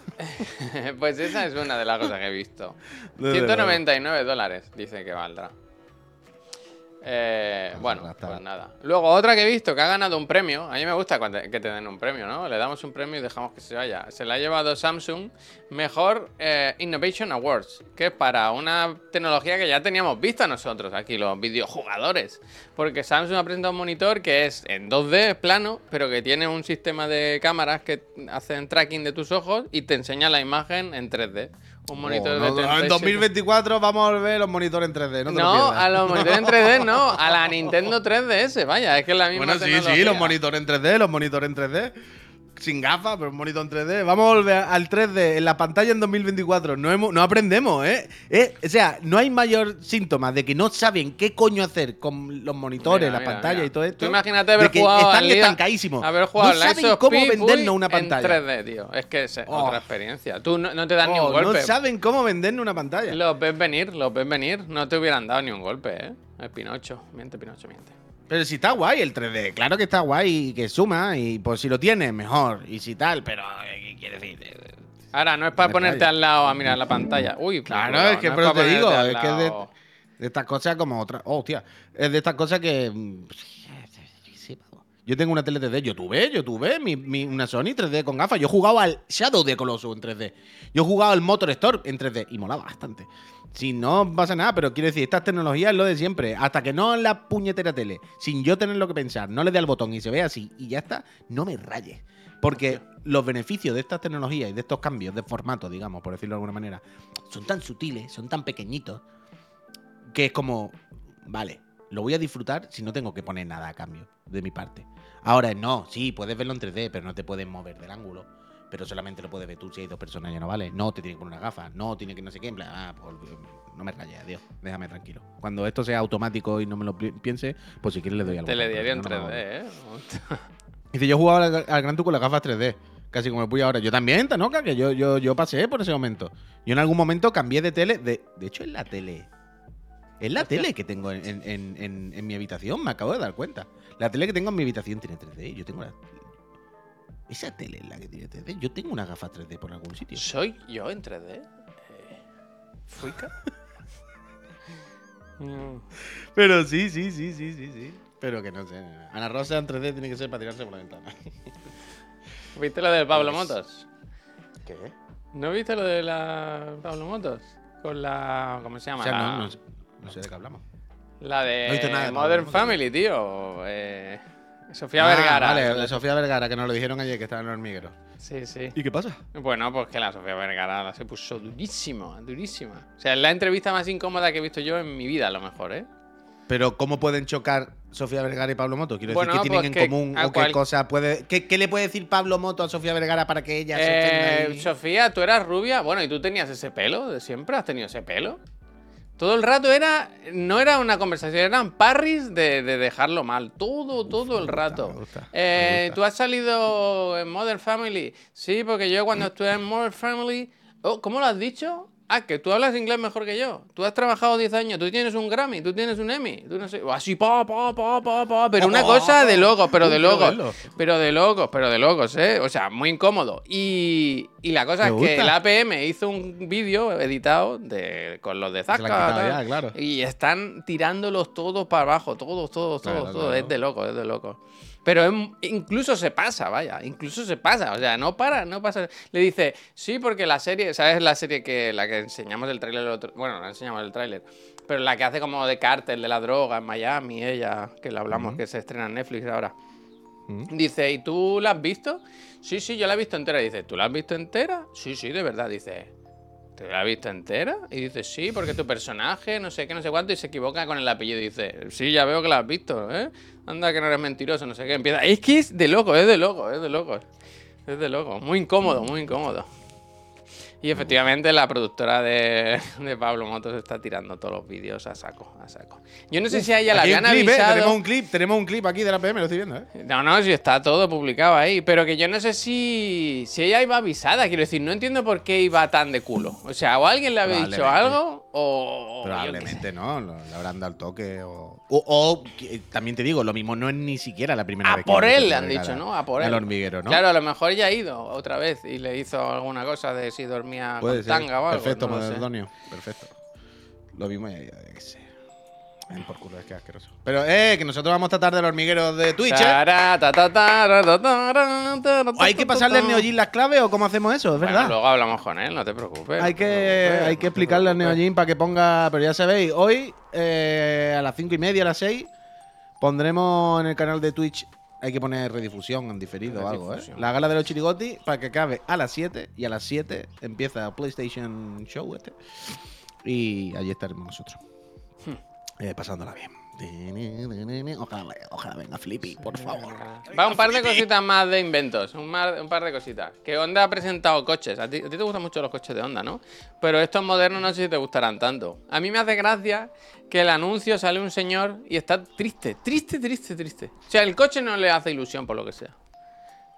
Speaker 1: pues esa es una de las cosas que he visto.
Speaker 2: Desde
Speaker 1: 199 dólares dice que valdrá. Eh, bueno,
Speaker 2: arrastra.
Speaker 1: pues nada. Luego, otra que he visto que ha ganado un premio. A mí me gusta cuando- que te den un premio, ¿no? Le damos un premio y dejamos que se vaya. Se la ha llevado Samsung Mejor eh, Innovation Awards, que es para una tecnología que ya teníamos vista nosotros aquí, los videojugadores. Porque Samsung ha presentado un monitor que es en 2D, plano, pero que tiene un sistema de cámaras que hacen tracking de tus ojos y te enseña la imagen en 3D. Un monitor
Speaker 2: Oh,
Speaker 1: de
Speaker 2: no,
Speaker 1: 37
Speaker 2: En 2024 vamos a volver los monitores en 3D. No, te
Speaker 1: no, a los monitores en 3D no, a la Nintendo 3DS, vaya, es que es la misma
Speaker 2: Bueno, sí, sí, los monitores en 3D, los monitores en 3D. Sin gafas, pero un monitor en 3D. Vamos a volver al 3D en la pantalla en 2024. No, hemos- no aprendemos, ¿eh? Eh, O sea, no hay mayor síntoma de que no saben qué coño hacer con los monitores,
Speaker 1: Mira,
Speaker 2: la
Speaker 1: mira,
Speaker 2: pantalla
Speaker 1: mira.
Speaker 2: y todo esto.
Speaker 1: Tú imagínate haber
Speaker 2: de que
Speaker 1: jugado
Speaker 2: Están estancadísimos.
Speaker 1: Haber jugado
Speaker 2: no saben cómo vendernos una pantalla.
Speaker 1: En 3D, tío. Es que es
Speaker 2: Oh.
Speaker 1: otra experiencia. Tú no, no te dan ni un
Speaker 2: Oh,
Speaker 1: golpe.
Speaker 2: no saben cómo vendernos una pantalla.
Speaker 1: Los ves venir, los ves venir. No te hubieran dado ni un golpe, ¿eh? El Pinocho. Miente, Pinocho, miente.
Speaker 2: Pero si está guay el 3D, claro que está guay y que suma, y pues si lo tienes, mejor, y si tal, pero eh, ¿qué quiere decir?
Speaker 1: Ahora, no es para ponerte al lado a mirar la pantalla. Uy,
Speaker 2: Claro,
Speaker 1: cuidado,
Speaker 2: es que
Speaker 1: no
Speaker 2: pero te digo, es que es de, estas cosas como otras. Oh, hostia, es de estas cosas que. Yo tengo una tele 3D, yo tuve, yo tuve mi, mi- una Sony 3D con gafas. Yo jugaba al Shadow de Colossus en 3D. Yo jugaba al Motor Store en 3D y molaba bastante. Si no pasa nada, pero quiero decir, estas tecnologías es lo de siempre. Hasta que no la puñetera tele, sin yo tener lo que pensar, no le dé al botón y se ve así y ya está, no me rayes. Porque los beneficios de estas tecnologías y de estos cambios de formato, digamos, por decirlo de alguna manera, son tan sutiles, son tan pequeñitos, que es como, vale, lo voy a disfrutar si no tengo que poner nada a cambio de mi parte. Ahora no, sí, puedes verlo en 3D, pero no te puedes mover del ángulo. Pero solamente lo puedes ver tú si hay dos personas, ya no vale. No, te tiene que poner una gafa. No, tiene que no sé qué. En plan, ah, pues, no me rayes, adiós. Déjame tranquilo. Cuando esto sea automático y no me lo pi- piense, pues si quieres le doy al botón,
Speaker 1: Telediario en
Speaker 2: pero si no,
Speaker 1: 3D,
Speaker 2: no.
Speaker 1: ¿eh?
Speaker 2: Dice, yo jugaba al, al Gran Tour con las gafas 3D. Casi como el Puy ahora. Yo también, Tanoka, que yo, yo, yo pasé por ese momento. Yo en algún momento cambié de tele. De, de hecho, es la tele. Es la tele que tengo en, en- en- en- en mi habitación, me acabo de dar cuenta. La tele que tengo en mi habitación tiene 3D. Yo tengo la. Esa tele es la que tiene 3D. Yo tengo una gafa 3D por algún sitio.
Speaker 1: ¿Soy yo en 3D? Eh, ¿Fuica?
Speaker 2: Pero sí, sí, sí, sí, sí, sí. Pero que no sé. Ana Rosa en 3D tiene que ser para tirarse por la ventana.
Speaker 1: ¿Viste lo del Pablo
Speaker 2: Pues-
Speaker 1: Motos?
Speaker 2: ¿Qué?
Speaker 1: ¿No viste lo de la Pablo Motos? Con la. ¿Cómo se llama?
Speaker 2: O sea,
Speaker 1: la,
Speaker 2: no, no sé- no sé de qué hablamos.
Speaker 1: la de
Speaker 2: No nada
Speaker 1: Modern. Family, tío. Eh, Sofía
Speaker 2: Ah,
Speaker 1: Vergara.
Speaker 2: Vale, la Sofía Vergara, que nos lo dijeron ayer que estaba en el hormiguero.
Speaker 1: Sí, sí.
Speaker 2: ¿Y qué pasa?
Speaker 1: Bueno, pues que la Sofía Vergara la se puso durísima, durísima. O sea, es la entrevista más incómoda que he visto yo en mi vida, a lo mejor, ¿eh?
Speaker 2: Pero ¿cómo pueden chocar Sofía Vergara y Pablo Moto? Quiero
Speaker 1: Bueno,
Speaker 2: decir, ¿qué tienen
Speaker 1: pues
Speaker 2: en
Speaker 1: que
Speaker 2: común o qué
Speaker 1: cual-
Speaker 2: cosa puede... ¿Qué, qué le puede decir Pablo Moto a Sofía Vergara para que ella se ofenda
Speaker 1: Eh, Sofía, tú eras rubia. Bueno, ¿y tú tenías ese pelo de siempre? ¿Has tenido ese pelo? Todo el rato era. No era una conversación, eran parries de, de dejarlo mal. Todo, todo el rato.
Speaker 2: me gusta, me
Speaker 1: Eh. ¿Tú has salido en Modern Family? Sí, porque yo cuando estuve en Modern Family. Oh, ¿Cómo lo has dicho? Ah, que tú hablas inglés mejor que yo. Tú has trabajado 10 años, tú tienes un Grammy, tú tienes un Emmy. Tú no sé. Así, pa, pa, pa, pa, pa. Pero una cosa de locos, pero de locos. Pero de locos, pero de locos, ¿eh? O sea, muy incómodo. Y, y la cosa es que el. APM hizo un vídeo editado de, con los de Zasca.
Speaker 2: claro.
Speaker 1: Y están tirándolos todos para abajo, todos, todos, todos,
Speaker 2: Claro,
Speaker 1: todos.
Speaker 2: claro.
Speaker 1: Es de loco, es de loco. Pero incluso se pasa, vaya, incluso se pasa, o sea, no para, no pasa. Le dice, sí, porque la serie, ¿sabes la serie que la que enseñamos el tráiler? el otro- Bueno, no enseñamos el tráiler, pero la que hace como de cártel de la droga en Miami, ella, que le hablamos, que se estrena en Netflix ahora. Dice, ¿y tú la has visto? Sí, sí, yo la he visto entera. Dice, ¿tú la has visto entera? Sí, sí, de verdad. Dice, ¿te la has visto entera? Y dice, sí, porque tu personaje, no sé qué, no sé cuánto, y se equivoca con el apellido. Y dice, sí, ya veo que la has visto, ¿eh? Anda, que no eres mentiroso, no sé qué. Empieza, es que es de loco, es de loco, es de loco. Es de loco. Muy incómodo, muy incómodo. Y efectivamente la productora de, de Pablo Motos está tirando todos los vídeos a saco, a saco. Yo no sé si a ella la habían
Speaker 2: ¿eh?
Speaker 1: avisado.
Speaker 2: Tenemos un clip, tenemos un clip aquí de la PM, lo estoy viendo, ¿eh?
Speaker 1: No, no, si está todo publicado ahí. Pero que yo no sé si, si ella iba avisada. Quiero decir, no entiendo por qué iba tan de culo. O sea, o alguien le había dicho algo, o.
Speaker 2: Probablemente no, le habrán dado el toque o... O, o que- también te digo, lo mismo no es ni siquiera la primera
Speaker 1: A
Speaker 2: vez que
Speaker 1: por él le han dicho, ¿no? A por él.
Speaker 2: Al hormiguero, ¿no?
Speaker 1: Claro, a lo mejor ya ha ido otra vez y le hizo alguna cosa de si dormía
Speaker 2: Puede
Speaker 1: con
Speaker 2: ser.
Speaker 1: tanga o algo.
Speaker 2: Perfecto,
Speaker 1: no.
Speaker 2: Perfecto. Lo mismo ya, ya, sé. Por culo, es que asqueroso. Pero, eh, que nosotros vamos a tratar del hormigueros de Twitch, ¿eh? ¿Hay que pasarle al Neogin las claves o cómo hacemos eso? Es verdad.
Speaker 1: Luego hablamos con él, no te preocupes.
Speaker 2: Hay que, hay que explicarle no
Speaker 1: al
Speaker 2: Neogin para que ponga. Pero ya sabéis, hoy eh, a las cinco y media, a las 6, pondremos en el canal de Twitch. Hay que poner redifusión en diferido o algo, ¿eh? La gala de los chirigoti para que acabe a las 7 y a las 7 empieza PlayStation Show este. Y allí estaremos nosotros. Eh, pasándola bien. Ojalá, ojalá venga Flippy, por favor.
Speaker 1: Va un par de cositas más de inventos, un, mar- un par de cositas. Que Honda ha presentado coches. A ti, a ti te gustan mucho los coches de Honda, ¿no? Pero estos modernos no sé si te gustarán tanto. A mí me hace gracia que el anuncio sale un señor y está triste, triste, triste, triste. O sea, el coche no le hace ilusión por lo que sea.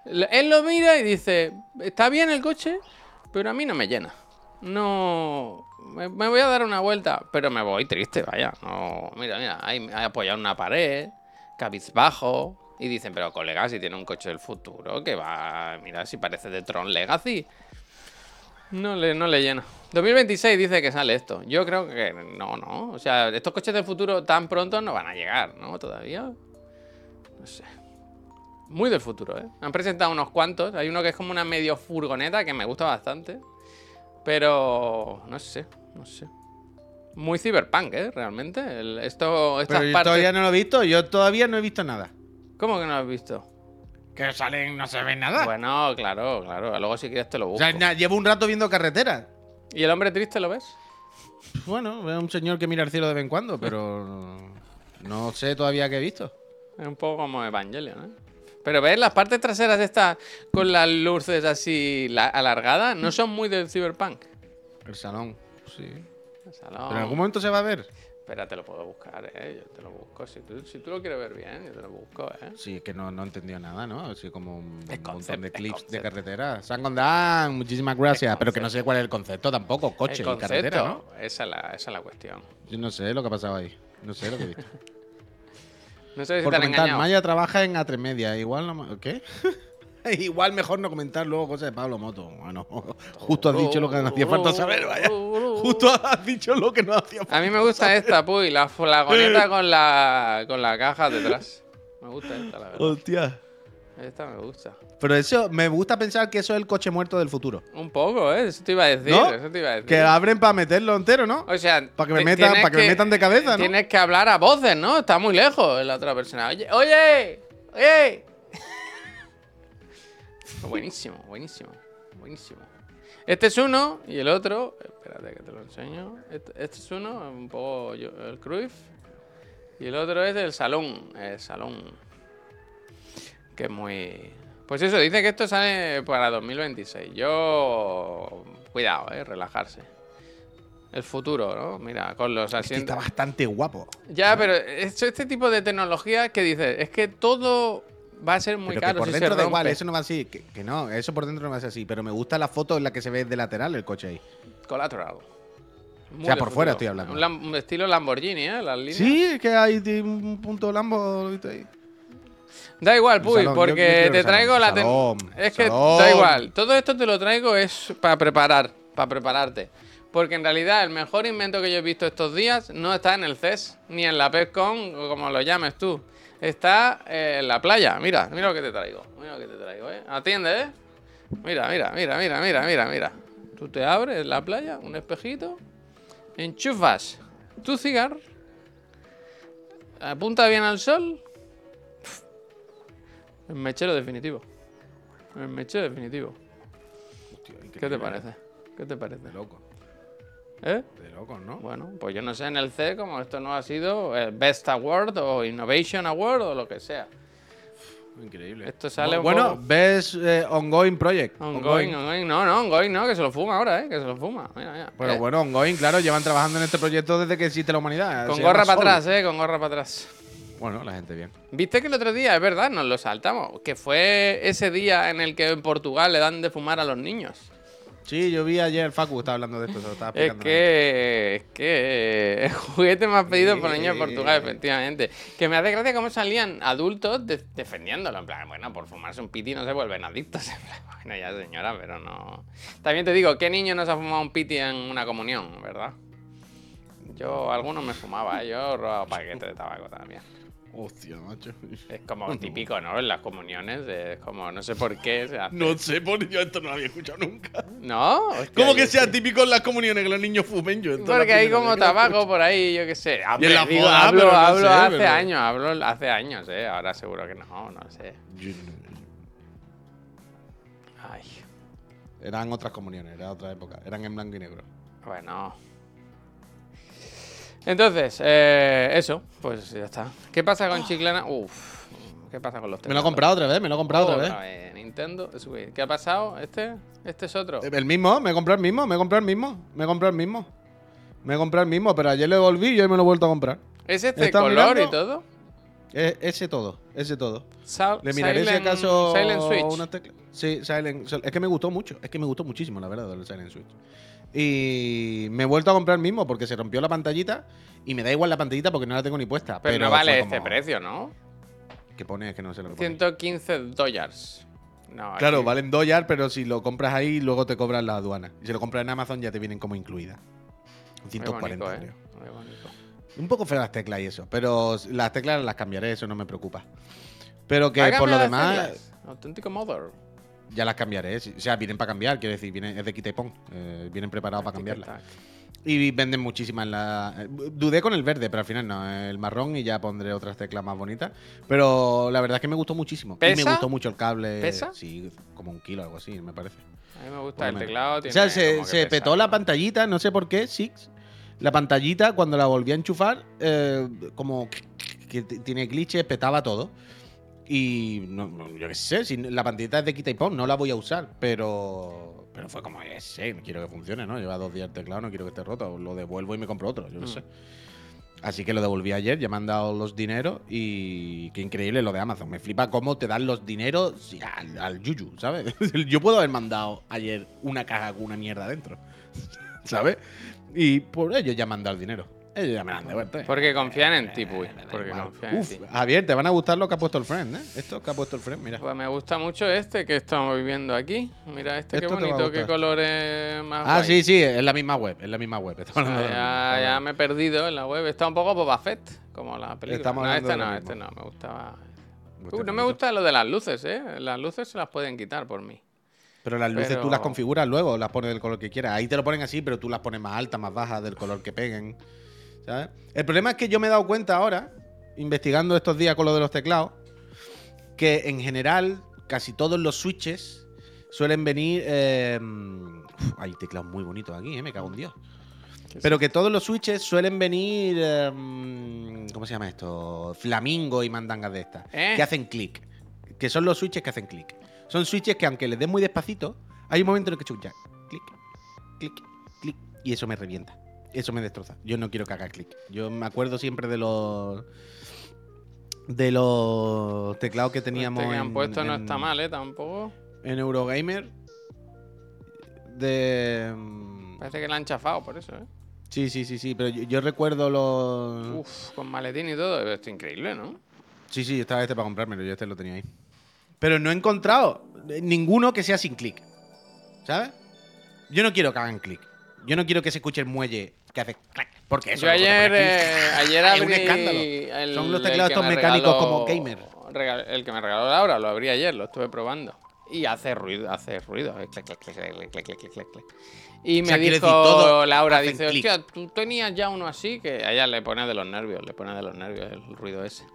Speaker 1: Él lo mira y dice, está bien el coche, pero a mí no me llena. No... Me, voy a dar una vuelta, pero me voy triste, vaya. No, mira, mira, hay, hay apoyado una pared, cabizbajo. Y dicen, pero colega, si tiene un coche del futuro, que va, mira, si parece de Tron Legacy. No le, no le llena. 2026 dice que sale esto. Yo creo que no, no. O sea, estos coches del futuro tan pronto no van a llegar, ¿no? Todavía. No sé. Muy del futuro, ¿eh? Han presentado unos cuantos. Hay uno que es como una medio furgoneta que me gusta bastante. Pero no sé, no sé. Muy cyberpunk, ¿eh? Realmente. El- esto, estas
Speaker 2: Pero yo
Speaker 1: partes...
Speaker 2: todavía no lo he visto, yo todavía no he visto nada.
Speaker 1: ¿Cómo que no lo has visto?
Speaker 2: Que salen, no se ve nada.
Speaker 1: Bueno, claro, claro. Luego si quieres te lo
Speaker 2: o
Speaker 1: busco.
Speaker 2: sea, na- llevo un rato viendo carreteras.
Speaker 1: ¿Y el hombre triste lo ves?
Speaker 2: Bueno, veo un señor que mira al cielo de vez en cuando, pero no, no sé todavía qué he visto.
Speaker 1: Es un poco como Evangelion, ¿eh? Pero ves, las partes traseras estas con las luces así la- alargadas no son muy del cyberpunk.
Speaker 2: El salón, sí.
Speaker 1: El salón.
Speaker 2: Pero en algún momento se va a ver.
Speaker 1: Espera, te lo puedo buscar, ¿eh? Yo te lo busco. Si tú, si tú lo quieres ver bien, yo te lo busco, ¿eh?
Speaker 2: Sí, es que no, no entendió nada, ¿no? Así como un,
Speaker 1: Es
Speaker 2: un
Speaker 1: concept-
Speaker 2: montón de clips de carretera. Sangondán, muchísimas gracias. Pero que no sé cuál es el concepto tampoco. Coche y carretera, ¿no?
Speaker 1: esa, es la, esa es la cuestión.
Speaker 2: Yo no sé lo que ha pasado ahí. No sé lo que he visto.
Speaker 1: No sé si
Speaker 2: Por
Speaker 1: te
Speaker 2: comentar. Maya trabaja en A3 Media. Igual no... ¿Qué? Igual mejor no comentar luego cosas de Pablo Moto. Bueno, justo has dicho lo que no hacía falta saber, vaya. Justo has dicho lo que no hacía falta.
Speaker 1: A mí me gusta esta, puy, la flagoneta con la, con la caja detrás. Me gusta esta, la verdad.
Speaker 2: Hostia.
Speaker 1: Esta me gusta.
Speaker 2: Pero eso, me gusta pensar que eso es el coche muerto del futuro.
Speaker 1: Un poco, ¿eh? Eso te iba a decir.
Speaker 2: ¿No?
Speaker 1: Eso te iba a decir.
Speaker 2: Que abren para meterlo entero, ¿no?
Speaker 1: O sea,
Speaker 2: Pa' que me metan-
Speaker 1: tienes
Speaker 2: pa' que me metan de cabeza, ¿no?
Speaker 1: Tienes que hablar a voces, ¿no? Está muy lejos la otra persona. Oye, oye, oye. buenísimo, buenísimo, buenísimo. Este es uno y el otro, espérate que te lo enseño. Este, este es uno, un poco yo- el Cruyff. Y el otro es el Salón, el Salón. Que es muy... Pues eso, dice que esto sale para 2026. Yo... Cuidado, eh, relajarse. el futuro, ¿no? Mira, con los asientos.
Speaker 2: está bastante guapo.
Speaker 1: Ya, pero esto- este tipo de tecnología que dices, es que todo va a ser muy
Speaker 2: pero que
Speaker 1: caro
Speaker 2: por
Speaker 1: si
Speaker 2: dentro da igual, eso no va así. Que, que no, eso por dentro no va a ser así. Pero me gusta la foto en la que se ve de lateral el coche ahí.
Speaker 1: Collateral. Muy
Speaker 2: sea,
Speaker 1: de
Speaker 2: por fuera estoy hablando.
Speaker 1: Un, estilo Lamborghini, ¿eh? Las líneas.
Speaker 2: Sí, es que hay un punto Lambo ¿viste ahí.
Speaker 1: Da igual, Puy,
Speaker 2: salón,
Speaker 1: porque te traigo
Speaker 2: salón,
Speaker 1: la...
Speaker 2: salón,
Speaker 1: Es que da igual. Todo esto te lo traigo es para preparar, para prepararte. Porque en realidad el mejor invento que yo he visto estos días no está en el CES, ni en la PESCON, o como lo llames tú. Está eh, en la playa. Mira, mira lo que te traigo. Mira lo que te traigo, ¿eh? Atiende, ¿eh? Mira, mira, mira, mira, mira, mira, mira. Tú te abres en la playa, un espejito, enchufas tu cigarro, apunta bien al sol. El mechero definitivo. El mechero definitivo.
Speaker 2: Hostia,
Speaker 1: ¿Qué te parece? ¿Qué te parece?
Speaker 2: De loco.
Speaker 1: ¿Eh?
Speaker 2: De loco, ¿no?
Speaker 1: Bueno, pues yo no sé en el C como esto no ha sido el Best Award o Innovation Award o lo que sea.
Speaker 2: Increíble.
Speaker 1: Esto sale
Speaker 2: bueno,
Speaker 1: poco-
Speaker 2: ves eh, Ongoing Project.
Speaker 1: Ongoing, ongoing. No, no, ongoing no, que se lo fuma ahora, ¿eh? Que se lo fuma. Mira, mira.
Speaker 2: Pero
Speaker 1: Eh,
Speaker 2: bueno, Ongoing, claro, llevan trabajando en este proyecto desde que existe la humanidad.
Speaker 1: Con gorra para atrás, ¿eh? Con gorra para atrás.
Speaker 2: Bueno, la gente bien.
Speaker 1: ¿Viste que el otro día, es verdad, nos lo saltamos? Que fue ese día en el que en Portugal le dan de fumar a los niños.
Speaker 2: Sí, yo vi ayer Facu estaba hablando de esto, se lo estaba
Speaker 1: Es
Speaker 2: explicando.
Speaker 1: que, es que el juguete más pedido por niños de Portugal, efectivamente. Que me hace gracia cómo salían adultos de- defendiéndolo. En plan, bueno, por fumarse un piti no se vuelven adictos. En plan, bueno, ya señora, pero no. También te digo, ¿qué niño no se ha fumado un piti en una comunión, verdad? Yo, algunos me fumaba, ¿eh? yo robaba paquetes de tabaco también.
Speaker 2: Hostia, macho.
Speaker 1: Es como típico, ¿no? En las comuniones, es como, no sé por qué se hace.
Speaker 2: No sé, por yo esto no lo había escuchado nunca.
Speaker 1: ¿No? Hostia,
Speaker 2: ¿Cómo que sea típico en las comuniones que los niños fumen? Yo
Speaker 1: Porque hay como tabaco por ahí, yo qué sé.
Speaker 2: La
Speaker 1: digo, hablo,
Speaker 2: pero no
Speaker 1: hablo
Speaker 2: sé,
Speaker 1: hace
Speaker 2: pero-
Speaker 1: años, hablo hace años, ¿eh? Ahora seguro que no, no sé. Ay,
Speaker 2: Eran otras comuniones, era otra época. Eran en blanco y negro.
Speaker 1: bueno. Entonces, eh, eso, pues ya está. ¿Qué pasa con Chiclana? Uf, ¿qué pasa con los
Speaker 2: Me lo he comprado otra vez, me lo he comprado otra vez.
Speaker 1: Otra vez, Nintendo Switch. ¿Qué ha pasado? ¿Este? ¿Este es otro?
Speaker 2: El mismo, me he comprado el mismo, me he comprado el mismo, me he comprado el mismo. Me he comprado el mismo, pero ayer le volví y hoy me lo he vuelto a comprar.
Speaker 1: ¿Es este color y todo?
Speaker 2: E- ese todo, ese todo.
Speaker 1: Sa-
Speaker 2: Le miraré si
Speaker 1: Silent-
Speaker 2: acaso
Speaker 1: Silent Switch.
Speaker 2: una. Sí, Silent. Es que me gustó mucho. Es que me gustó muchísimo, la verdad, el Silent Switch. Y me he vuelto a comprar el mismo porque se rompió la pantallita. Y me da igual la pantallita porque no la tengo ni puesta.
Speaker 1: Pero,
Speaker 2: Pero,
Speaker 1: no vale este precio, ¿no?
Speaker 2: ¿Qué pone? Es que no sé lo que pone.
Speaker 1: 115 dólares. No,
Speaker 2: Claro,
Speaker 1: aquí-
Speaker 2: valen dólar, pero si lo compras ahí, luego te cobran la aduana. Y si lo compras en Amazon, ya te vienen como incluida.
Speaker 1: Muy
Speaker 2: 140,
Speaker 1: bonito, ¿eh? Muy bonito.
Speaker 2: Un poco feo las teclas y eso. Pero las teclas las cambiaré, eso no me preocupa. Pero que por lo demás.
Speaker 1: Auténtico mother.
Speaker 2: Ya las cambiaré. sí. O sea, vienen para cambiar, quiero decir, vienen, es de quita y pon. Eh, vienen preparados para cambiarlas. Y venden muchísimas. La... eh, Dudé con el verde, pero al final no. El marrón y ya pondré otras teclas más bonitas. Pero la verdad es que me gustó muchísimo. Y
Speaker 1: ¿Pesa?
Speaker 2: me gustó mucho el cable.
Speaker 1: ¿Pesa?
Speaker 2: Sí, como un kilo o algo así, me parece.
Speaker 1: A mí me gusta el teclado.
Speaker 2: O
Speaker 1: Tiene
Speaker 2: sea, se,
Speaker 1: pesa,
Speaker 2: petó la pantallita, no sé por qué, Six. La pantallita, cuando la volví a enchufar, eh, como que tiene glitches, petaba todo. Y no, yo qué sé, si la pantallita es de quita y pon, no la voy a usar, pero. Pero fue como, eh, sí, quiero que funcione, ¿no? Lleva dos días el teclado, no quiero que esté roto. Lo devuelvo y me compro otro, yo qué
Speaker 1: Mm.
Speaker 2: sé. Así que lo devolví ayer, ya me han dado los dineros y qué increíble lo de Amazon. Me flipa cómo te dan los dineros al, al yuyu, ¿sabes? Yo puedo haber mandado ayer una caja con una mierda dentro, ¿sabes? Y por ellos ya me han dado el dinero. Ellos ya me lo han devuelto.
Speaker 1: Porque confían en ti, Puy. Porque confían en ti.
Speaker 2: Javier, te van a gustar lo que ha puesto el friend, ¿eh? Esto que ha puesto el friend, mira.
Speaker 1: Pues me gusta mucho este que estamos viendo aquí. Mira este,
Speaker 2: Esto
Speaker 1: qué bonito, qué colores más
Speaker 2: Ah,
Speaker 1: guay.
Speaker 2: sí, sí, es la misma web, es la misma web. De
Speaker 1: ya, ya me he perdido en la web. Está un poco Boba Fett, como la película. No, este
Speaker 2: de
Speaker 1: no, este no. Me gustaba. Uh, no me gusta lo de las luces, ¿eh? Las luces se las pueden quitar por mí.
Speaker 2: Pero las luces tú las configuras luego, las pones del color que quieras. Ahí te lo ponen así, pero tú las pones más altas, más bajas, del color que peguen. ¿Sabes? El problema es que yo me he dado cuenta ahora, investigando estos días con lo de los teclados, que en general casi todos los switches suelen venir. eh, uf, hay teclados muy bonitos aquí, ¿eh? me cago en Dios. Pero que todos los switches suelen venir. eh, ¿Cómo se llama esto? Flamingo y mandangas de estas.
Speaker 1: ¿Eh?
Speaker 2: Que hacen clic. Que son los switches que hacen clic. Son switches que, aunque les des muy despacito, hay un momento en el que escuchas clic, clic, clic. Y eso me revienta. Eso me destroza. Yo no quiero que haga clic. Yo me acuerdo siempre de los de los teclados que teníamos
Speaker 1: Este que han
Speaker 2: en,
Speaker 1: puesto no
Speaker 2: en-
Speaker 1: está mal, ¿eh? Tampoco.
Speaker 2: en Eurogamer. De
Speaker 1: Parece que la han chafado por eso, ¿eh?
Speaker 2: sí, sí, sí, sí, pero yo, yo recuerdo los
Speaker 1: Uf, con maletín y todo. Esto es increíble, ¿no?
Speaker 2: Sí, sí, estaba este para comprármelo, yo este lo tenía ahí. Pero no he encontrado ninguno que sea sin clic. ¿Sabes? Yo no quiero que hagan clic. Yo no quiero que se escuche el muelle que hace clac, porque eso
Speaker 1: Yo ayer, eh, ayer
Speaker 2: un escándalo. Son los teclados estos mecánicos como gamer.
Speaker 1: El que me regaló Laura, lo abrí ayer, lo estuve probando. Y hace ruido, hace ruido. Clac, clac, y me
Speaker 2: o sea,
Speaker 1: dijo
Speaker 2: decir, todo
Speaker 1: Laura, dice, hostia, tú tenías ya uno así que allá le pone de los nervios, le pone de los nervios el ruido ese.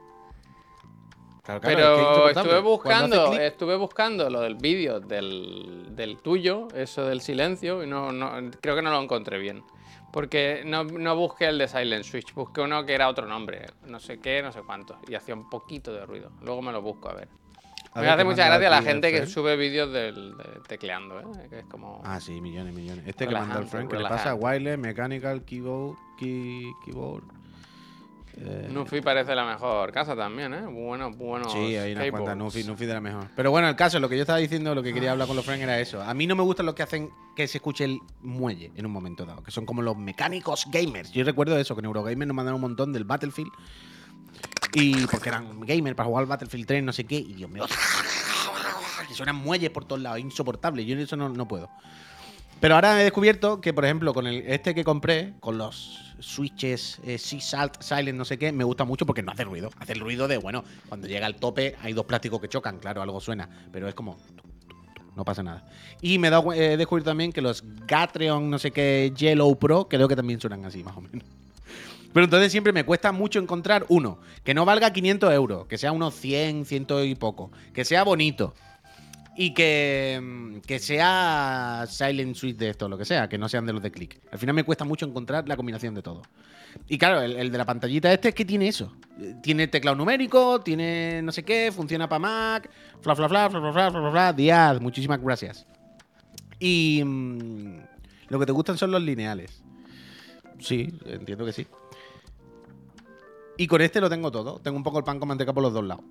Speaker 1: Pero estuve buscando, estuve buscando lo del vídeo del, del, tuyo, eso del silencio, y no, no, creo que no lo encontré bien. Porque no, no busqué el de Silent Switch, busqué uno que era otro nombre, no sé qué, no sé cuánto, y hacía un poquito de ruido. Luego me lo busco a ver.
Speaker 2: A
Speaker 1: me
Speaker 2: ver,
Speaker 1: hace mucha gracia la gente que sube vídeos del de tecleando, ¿eh? que es como...
Speaker 2: Ah, sí, millones, millones. Este que manda el friend, que le pasa
Speaker 1: relajante.
Speaker 2: wireless, mechanical, keyboard, key, keyboard. Eh,
Speaker 1: Nufi parece la mejor casa también, ¿eh? Bueno, bueno.
Speaker 2: Sí, hay unas cuantas Nufi, Nufi de la mejor. Pero bueno, el caso, lo que yo estaba diciendo, lo que quería hablar con los friends era eso. A mí no me gustan los que hacen que se escuche el muelle en un momento dado, que son como los mecánicos gamers. Yo recuerdo eso, que en Eurogamer nos mandaron un montón del Battlefield. Y porque eran gamers para jugar al Battlefield 3, no sé qué, y Dios mío, que suenan muelles por todos lados, insoportable. Yo en eso no, no puedo. Pero ahora he descubierto que, por ejemplo, con el, este que compré, con los switches eh, Salt, Silent, no sé qué, me gusta mucho porque no hace ruido. Hace el ruido de, bueno, cuando llega al tope hay dos plásticos que chocan, claro, algo suena, pero es como... No pasa nada. Y me he, dado he descubierto también que los Gatreon, no sé qué, Yellow Pro, creo que también suenan así, más o menos. Pero entonces siempre me cuesta mucho encontrar uno que no valga 500 euros, que sea unos 100, 100 y poco, que sea bonito, y que, mm, que sea Silent Suite de esto, lo que sea, que no sean de los de click. Al final me cuesta mucho encontrar la combinación de todo. Y claro, el, de la pantallita este es que tiene eso. Eh, Tiene teclado numérico, tiene no sé qué, funciona para Mac, fla, fla, fla, fla, fla, fla, fla, fla. Díaz, muchísimas gracias. Y mm, lo que te gustan son los lineales. Sí, entiendo que sí. Y con este lo tengo todo. Tengo un poco el pan con manteca por los dos lados.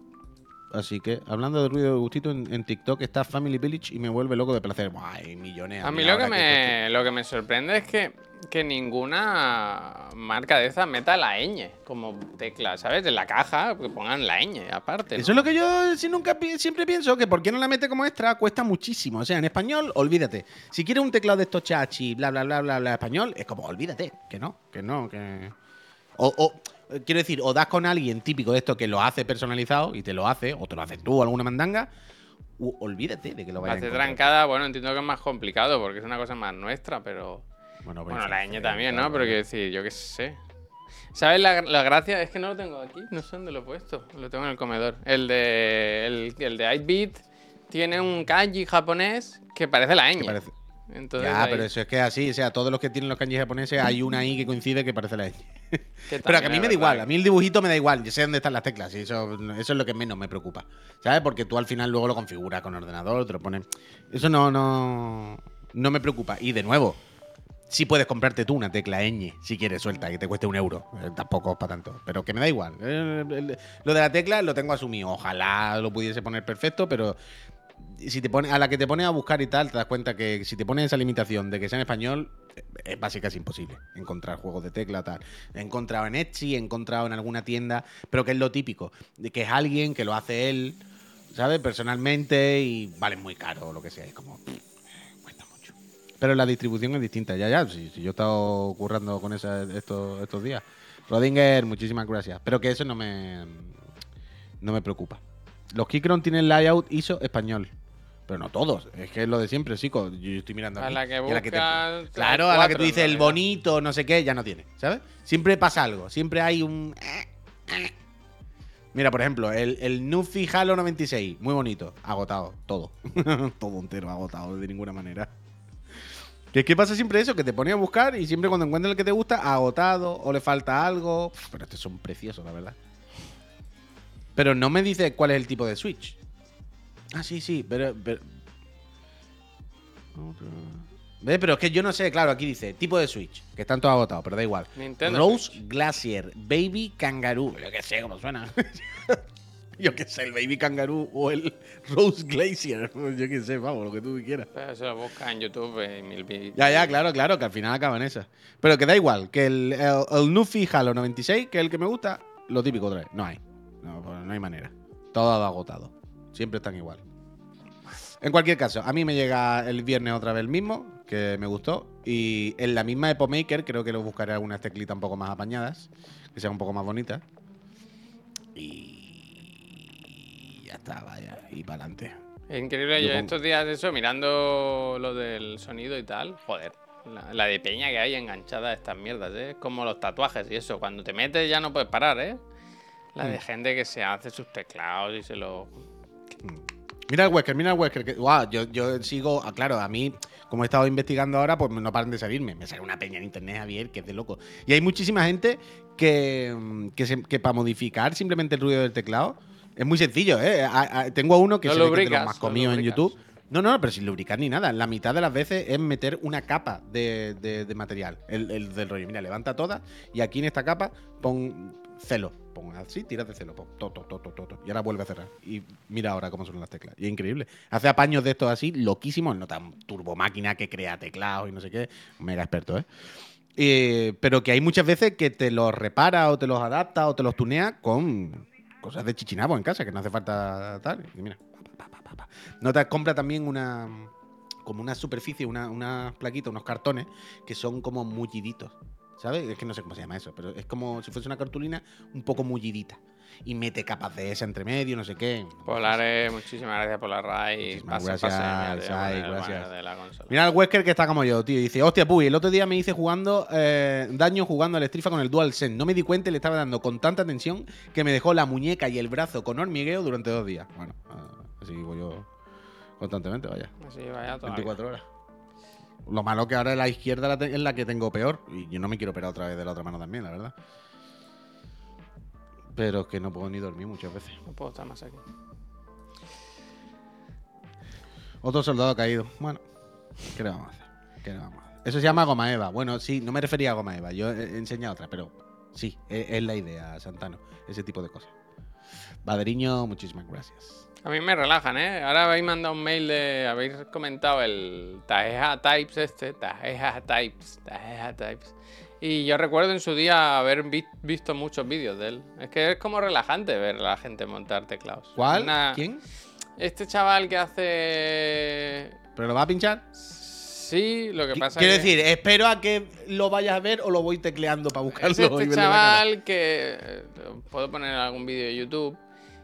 Speaker 2: Así que, hablando de ruido de gustito, en, en TikTok está Family Village y me vuelve loco de placer. Buah, hay millones.
Speaker 1: A mí lo que, me, lo que me sorprende es que, que ninguna marca de esas meta la ñ como tecla, ¿sabes? En la caja, que pongan la ñ aparte. ¿no?
Speaker 2: Eso es lo que yo nunca siempre pienso, que por qué no la mete como extra cuesta muchísimo. O sea, en español, olvídate. Si quieres un teclado de estos chachi, bla, bla, bla, bla, bla, español, es como, olvídate. Que no, que no, que... O, o, quiero decir, o das con alguien típico de esto que lo hace personalizado y te lo hace, o te lo haces tú, alguna mandanga, u olvídate de que lo vayas a
Speaker 1: Hace trancada, bueno, entiendo que es más complicado porque es una cosa más nuestra, pero.
Speaker 2: Bueno,
Speaker 1: Bueno, la ñ también, ¿no? Pero quiero decir, yo qué sé. ¿Sabes la, la gracia? Es que no lo tengo aquí, no sé dónde lo he puesto. Lo tengo en el comedor. El de. El, el de 8-bit tiene un kanji japonés que parece la ñ.
Speaker 2: que parece-
Speaker 1: Entonces,
Speaker 2: ya,
Speaker 1: ahí-
Speaker 2: pero eso es que es así, o sea, todos los que tienen los kanjis japoneses hay una ahí que coincide que parece la ñ. Pero que a mí me da igual, a mí el dibujito me da igual, yo sé dónde están las teclas y eso, eso es lo que menos me preocupa. ¿Sabes? Porque tú al final luego lo configuras con ordenador, te lo pones. Eso no, no, no me preocupa. Y de nuevo, sí puedes comprarte tú una tecla ñ si quieres suelta, que te cueste un euro. Eh, tampoco es para tanto. Pero que me da igual. Lo de la tecla lo tengo asumido. Ojalá lo pudiese poner perfecto, pero si te pone, a la que te pones a buscar y tal, te das cuenta que si te pones esa limitación de que sea en español, eh, es básicamente imposible encontrar juegos de tecla tal. He encontrado en Etsy, he encontrado en alguna tienda, pero que es lo típico, de que es alguien que lo hace él, ¿sabes? Personalmente y vale muy caro o lo que sea. Es como, cuesta mucho. Pero la distribución es distinta, ya, ya. Si, si yo he estado currando con esa estos, estos días. Rodinger, muchísimas gracias. Pero que eso no me, no me preocupa. Los Keychron tienen layout ISO español. Pero no todos, es que es lo de siempre, chico. Yo estoy mirando
Speaker 1: A
Speaker 2: aquí.
Speaker 1: la que
Speaker 2: y a la que te-
Speaker 1: buscas,
Speaker 2: Claro, a la que tú dices el bonito, no sé qué, ya no tiene, ¿sabes? Siempre pasa algo, siempre hay un... Mira, por ejemplo, el, el Nufi Halo 96, muy bonito, agotado, todo. todo entero agotado, de ninguna manera. Que es que pasa siempre eso, que te pones a buscar y siempre cuando encuentras el que te gusta, agotado o le falta algo. Pero estos son preciosos, la verdad. Pero no me dice cuál es el tipo de Switch. Ah, sí, sí, pero. pero-. Pero es que yo no sé, claro, aquí dice tipo de Switch, que están todos agotados, pero da igual.
Speaker 1: Nintendo
Speaker 2: Rose
Speaker 1: Switch.
Speaker 2: Glacier, Baby Kangaroo. Yo qué sé cómo suena. yo qué sé, el Baby Kangaroo o el Rose Glacier. Yo qué sé, vamos, lo que tú quieras.
Speaker 1: Pero se lo busca en YouTube y mil vídeos.
Speaker 2: Ya, ya, claro, claro, que al final acaban esas. Pero que da igual, que el, el, el Nuffy Halo 96, que es el que me gusta, lo típico otra vez. No hay. No, pues no hay manera. Todo agotado. Siempre están igual. En cualquier caso, a mí me llega el viernes otra vez el mismo, que me gustó. Y en la misma Epo Maker creo que lo buscaré algunas teclitas un poco más apañadas, que sean un poco más bonitas. Y ya está, vaya. Y para adelante.
Speaker 1: Es increíble,
Speaker 2: Yo
Speaker 1: yo estos días de eso, mirando lo del sonido y tal, joder, la, la de peña que hay enganchada a estas mierdas, ¿eh? Es como los tatuajes y eso, cuando te metes ya no puedes parar, ¿eh? La
Speaker 2: Mm.
Speaker 1: de gente que se hace sus teclados y se lo...
Speaker 2: Mira el Wesker, mira el Wesker. Que, guau, yo, yo sigo, ah, claro, a mí, como he estado investigando ahora, pues no paran de salirme. Me sale una peña en internet, Javier, que es de loco. Y hay muchísima gente que, mm, que, se- que para modificar simplemente el ruido del teclado es muy sencillo, ¿eh? A- a- tengo a uno que se ve que es de
Speaker 1: lubricas,
Speaker 2: los más comidos en
Speaker 1: lubricas.
Speaker 2: YouTube. No, no, pero sin lubricar ni nada. La mitad de las veces es meter una capa de, de- de material, el, el del rollo. Mira, levanta todas y aquí en esta capa pon celo. Pon así, tiras de celo. Pon, to, to, to, y ahora vuelve a cerrar. Y mira ahora cómo son las teclas. Y es increíble. Hace apaños de estos así, loquísimos. No tan turbomáquina que crea teclados y no sé qué. Mega experto, ¿eh? Eh, pero que hay muchas veces que te los repara o te los adapta o te los tunea con cosas de chichinabo en casa, que no hace falta tal. Y mira, pa, pa. No te compra también una como una superficie, una, una plaquita, unos cartones que son como mulliditos. ¿Sabes? Es que no sé cómo se llama eso, pero es como si fuese una cartulina un poco mullidita. Y mete capas de esa entre medio, no sé qué.
Speaker 1: Polares, muchísimas gracias por la RAI.
Speaker 2: Muchísimas
Speaker 1: Pase, pase,
Speaker 2: gracias,
Speaker 1: mira, te voy a
Speaker 2: Sai,
Speaker 1: poner el
Speaker 2: gracias.
Speaker 1: de la consola.
Speaker 2: Mira el Wesker que está como yo, tío. Dice, hostia, puy, el otro día me hice jugando eh, daño jugando al Strifa con el DualSense. No me di cuenta y le estaba dando con tanta tensión que me dejó la muñeca y el brazo con hormigueo durante dos días. Bueno, ah, así voy yo constantemente, vaya.
Speaker 1: Así vaya toda la
Speaker 2: 24 horas. Lo malo que ahora la izquierda es la que tengo peor. Y yo no me quiero operar otra vez de la otra mano también, la verdad. Pero es que no puedo ni dormir muchas veces.
Speaker 1: No puedo estar más aquí.
Speaker 2: Otro soldado caído. Bueno, ¿qué le vamos a hacer? ¿Qué le vamos a hacer? Eso se llama goma eva. Bueno, sí, no me refería a goma eva. Yo he enseñado otra, pero sí, es, es la idea, Santano. Ese tipo de cosas. Baderiño, muchísimas gracias.
Speaker 1: A mí me relajan, ¿eh? Ahora habéis mandado un mail de. Habéis comentado el Tajeja Types este. Tajeja Types. Tajeja Types. Y yo recuerdo en su día haber vi- visto muchos vídeos de él. Es que es como relajante ver a la gente montar teclados.
Speaker 2: ¿Cuál?
Speaker 1: Una-
Speaker 2: ¿Quién?
Speaker 1: Este chaval que hace.
Speaker 2: ¿Pero lo va a pinchar?
Speaker 1: Sí, lo que pasa
Speaker 2: Quiero
Speaker 1: que-
Speaker 2: decir, espero a que lo vayas a ver o lo voy tecleando para buscarlo.
Speaker 1: Es este chaval que. eh, Puedo poner algún vídeo de YouTube.